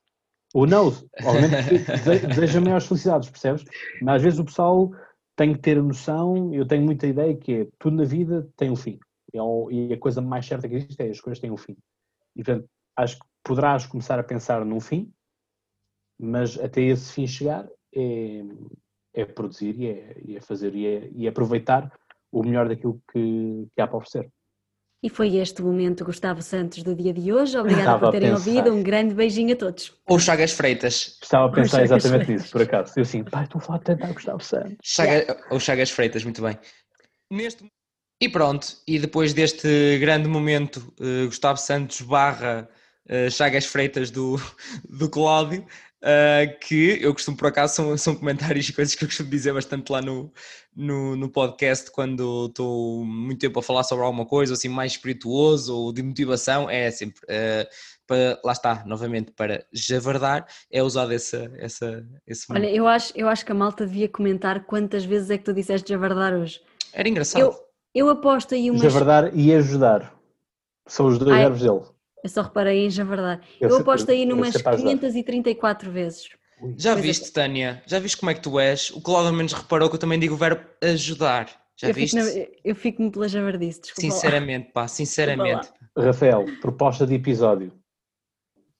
Who knows? Obviamente, deseja maiores felicidades, percebes? Mas às vezes o pessoal tem que ter a noção, eu tenho muita ideia que é, tudo na vida tem um fim. É e a coisa mais certa que existe é as coisas têm um fim. E portanto, acho que poderás começar a pensar num fim, mas até esse fim chegar é, é produzir e é, é fazer e é, e é aproveitar o melhor daquilo que, que há para oferecer. E foi este o momento, Gustavo Santos, do dia de hoje. Obrigada Estava por terem ouvido. Um grande beijinho a todos. Ou Chagas Freitas. Estava a pensar Chagas exatamente nisso, por acaso. Eu assim, pai, estou a falar de tentar Gustavo Santos. Chaga, Ou Chagas Freitas, muito bem. Neste... E pronto, e depois deste grande momento, eh, Gustavo Santos barra eh, Chagas Freitas do, *laughs* do Cláudio, eh, que eu costumo, por acaso, são, são comentários e coisas que eu costumo dizer bastante lá no, no, no podcast quando estou muito tempo a falar sobre alguma coisa, assim, mais espirituoso ou de motivação, é sempre, eh, para, lá está, novamente, para javardar, é usado essa, essa, esse Olha, eu acho, eu acho que a malta devia comentar quantas vezes é que tu disseste javardar hoje. Era engraçado. Eu, eu aposto aí umas. Javardar e ajudar. São os dois Ai. verbos dele. Eu só reparei em javardar. Eu Eu, aposto aí numas sei para ajudar. 534 vezes. Já Pois é. viste, Tânia? Já viste como é que tu és? O Cláudio ao menos reparou que eu também digo o verbo ajudar. Já eu, viste? fico na- eu fico-me pela javardice, desculpa. lá. Sinceramente, pá, sinceramente. Rafael, proposta de episódio.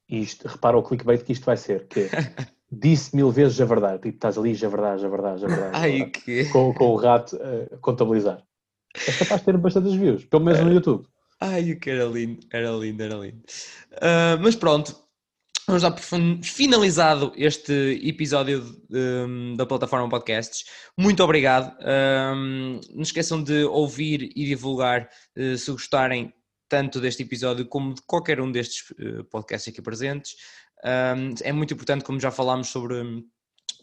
Isto, repara o clickbait que isto vai ser, que é, *laughs* disse mil vezes javardar. Tipo, estás ali, javardar, javardar, javardar. Ai, javardar. que. Com, com o rato a contabilizar. É capaz de ter bastantes views, pelo menos no YouTube. Ai, o que era lindo, era lindo, era lindo. Ah, mas pronto, vamos dar por fin- finalizado este episódio hum, da plataforma Podcasts. Muito obrigado. Hum, não esqueçam de ouvir e divulgar eh, se gostarem tanto deste episódio como de qualquer um destes eh, podcasts aqui presentes. Hum, é muito importante, como já falámos sobre. hum,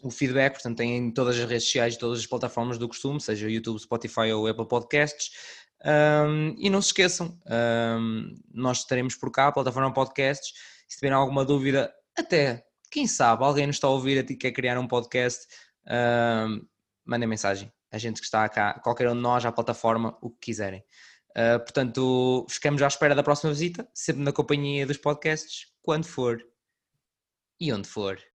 o feedback, portanto, tem em todas as redes sociais, todas as plataformas do costume, seja YouTube, Spotify ou Apple Podcasts. Um, e não se esqueçam, um, nós estaremos por cá, a plataforma Podcasts. Se tiverem alguma dúvida, até quem sabe, alguém nos está a ouvir e quer criar um podcast, um, mandem mensagem. A gente que está cá, qualquer um de nós, à plataforma, o que quiserem. Uh, portanto, ficamos à espera da próxima visita, sempre na companhia dos podcasts, quando for e onde for.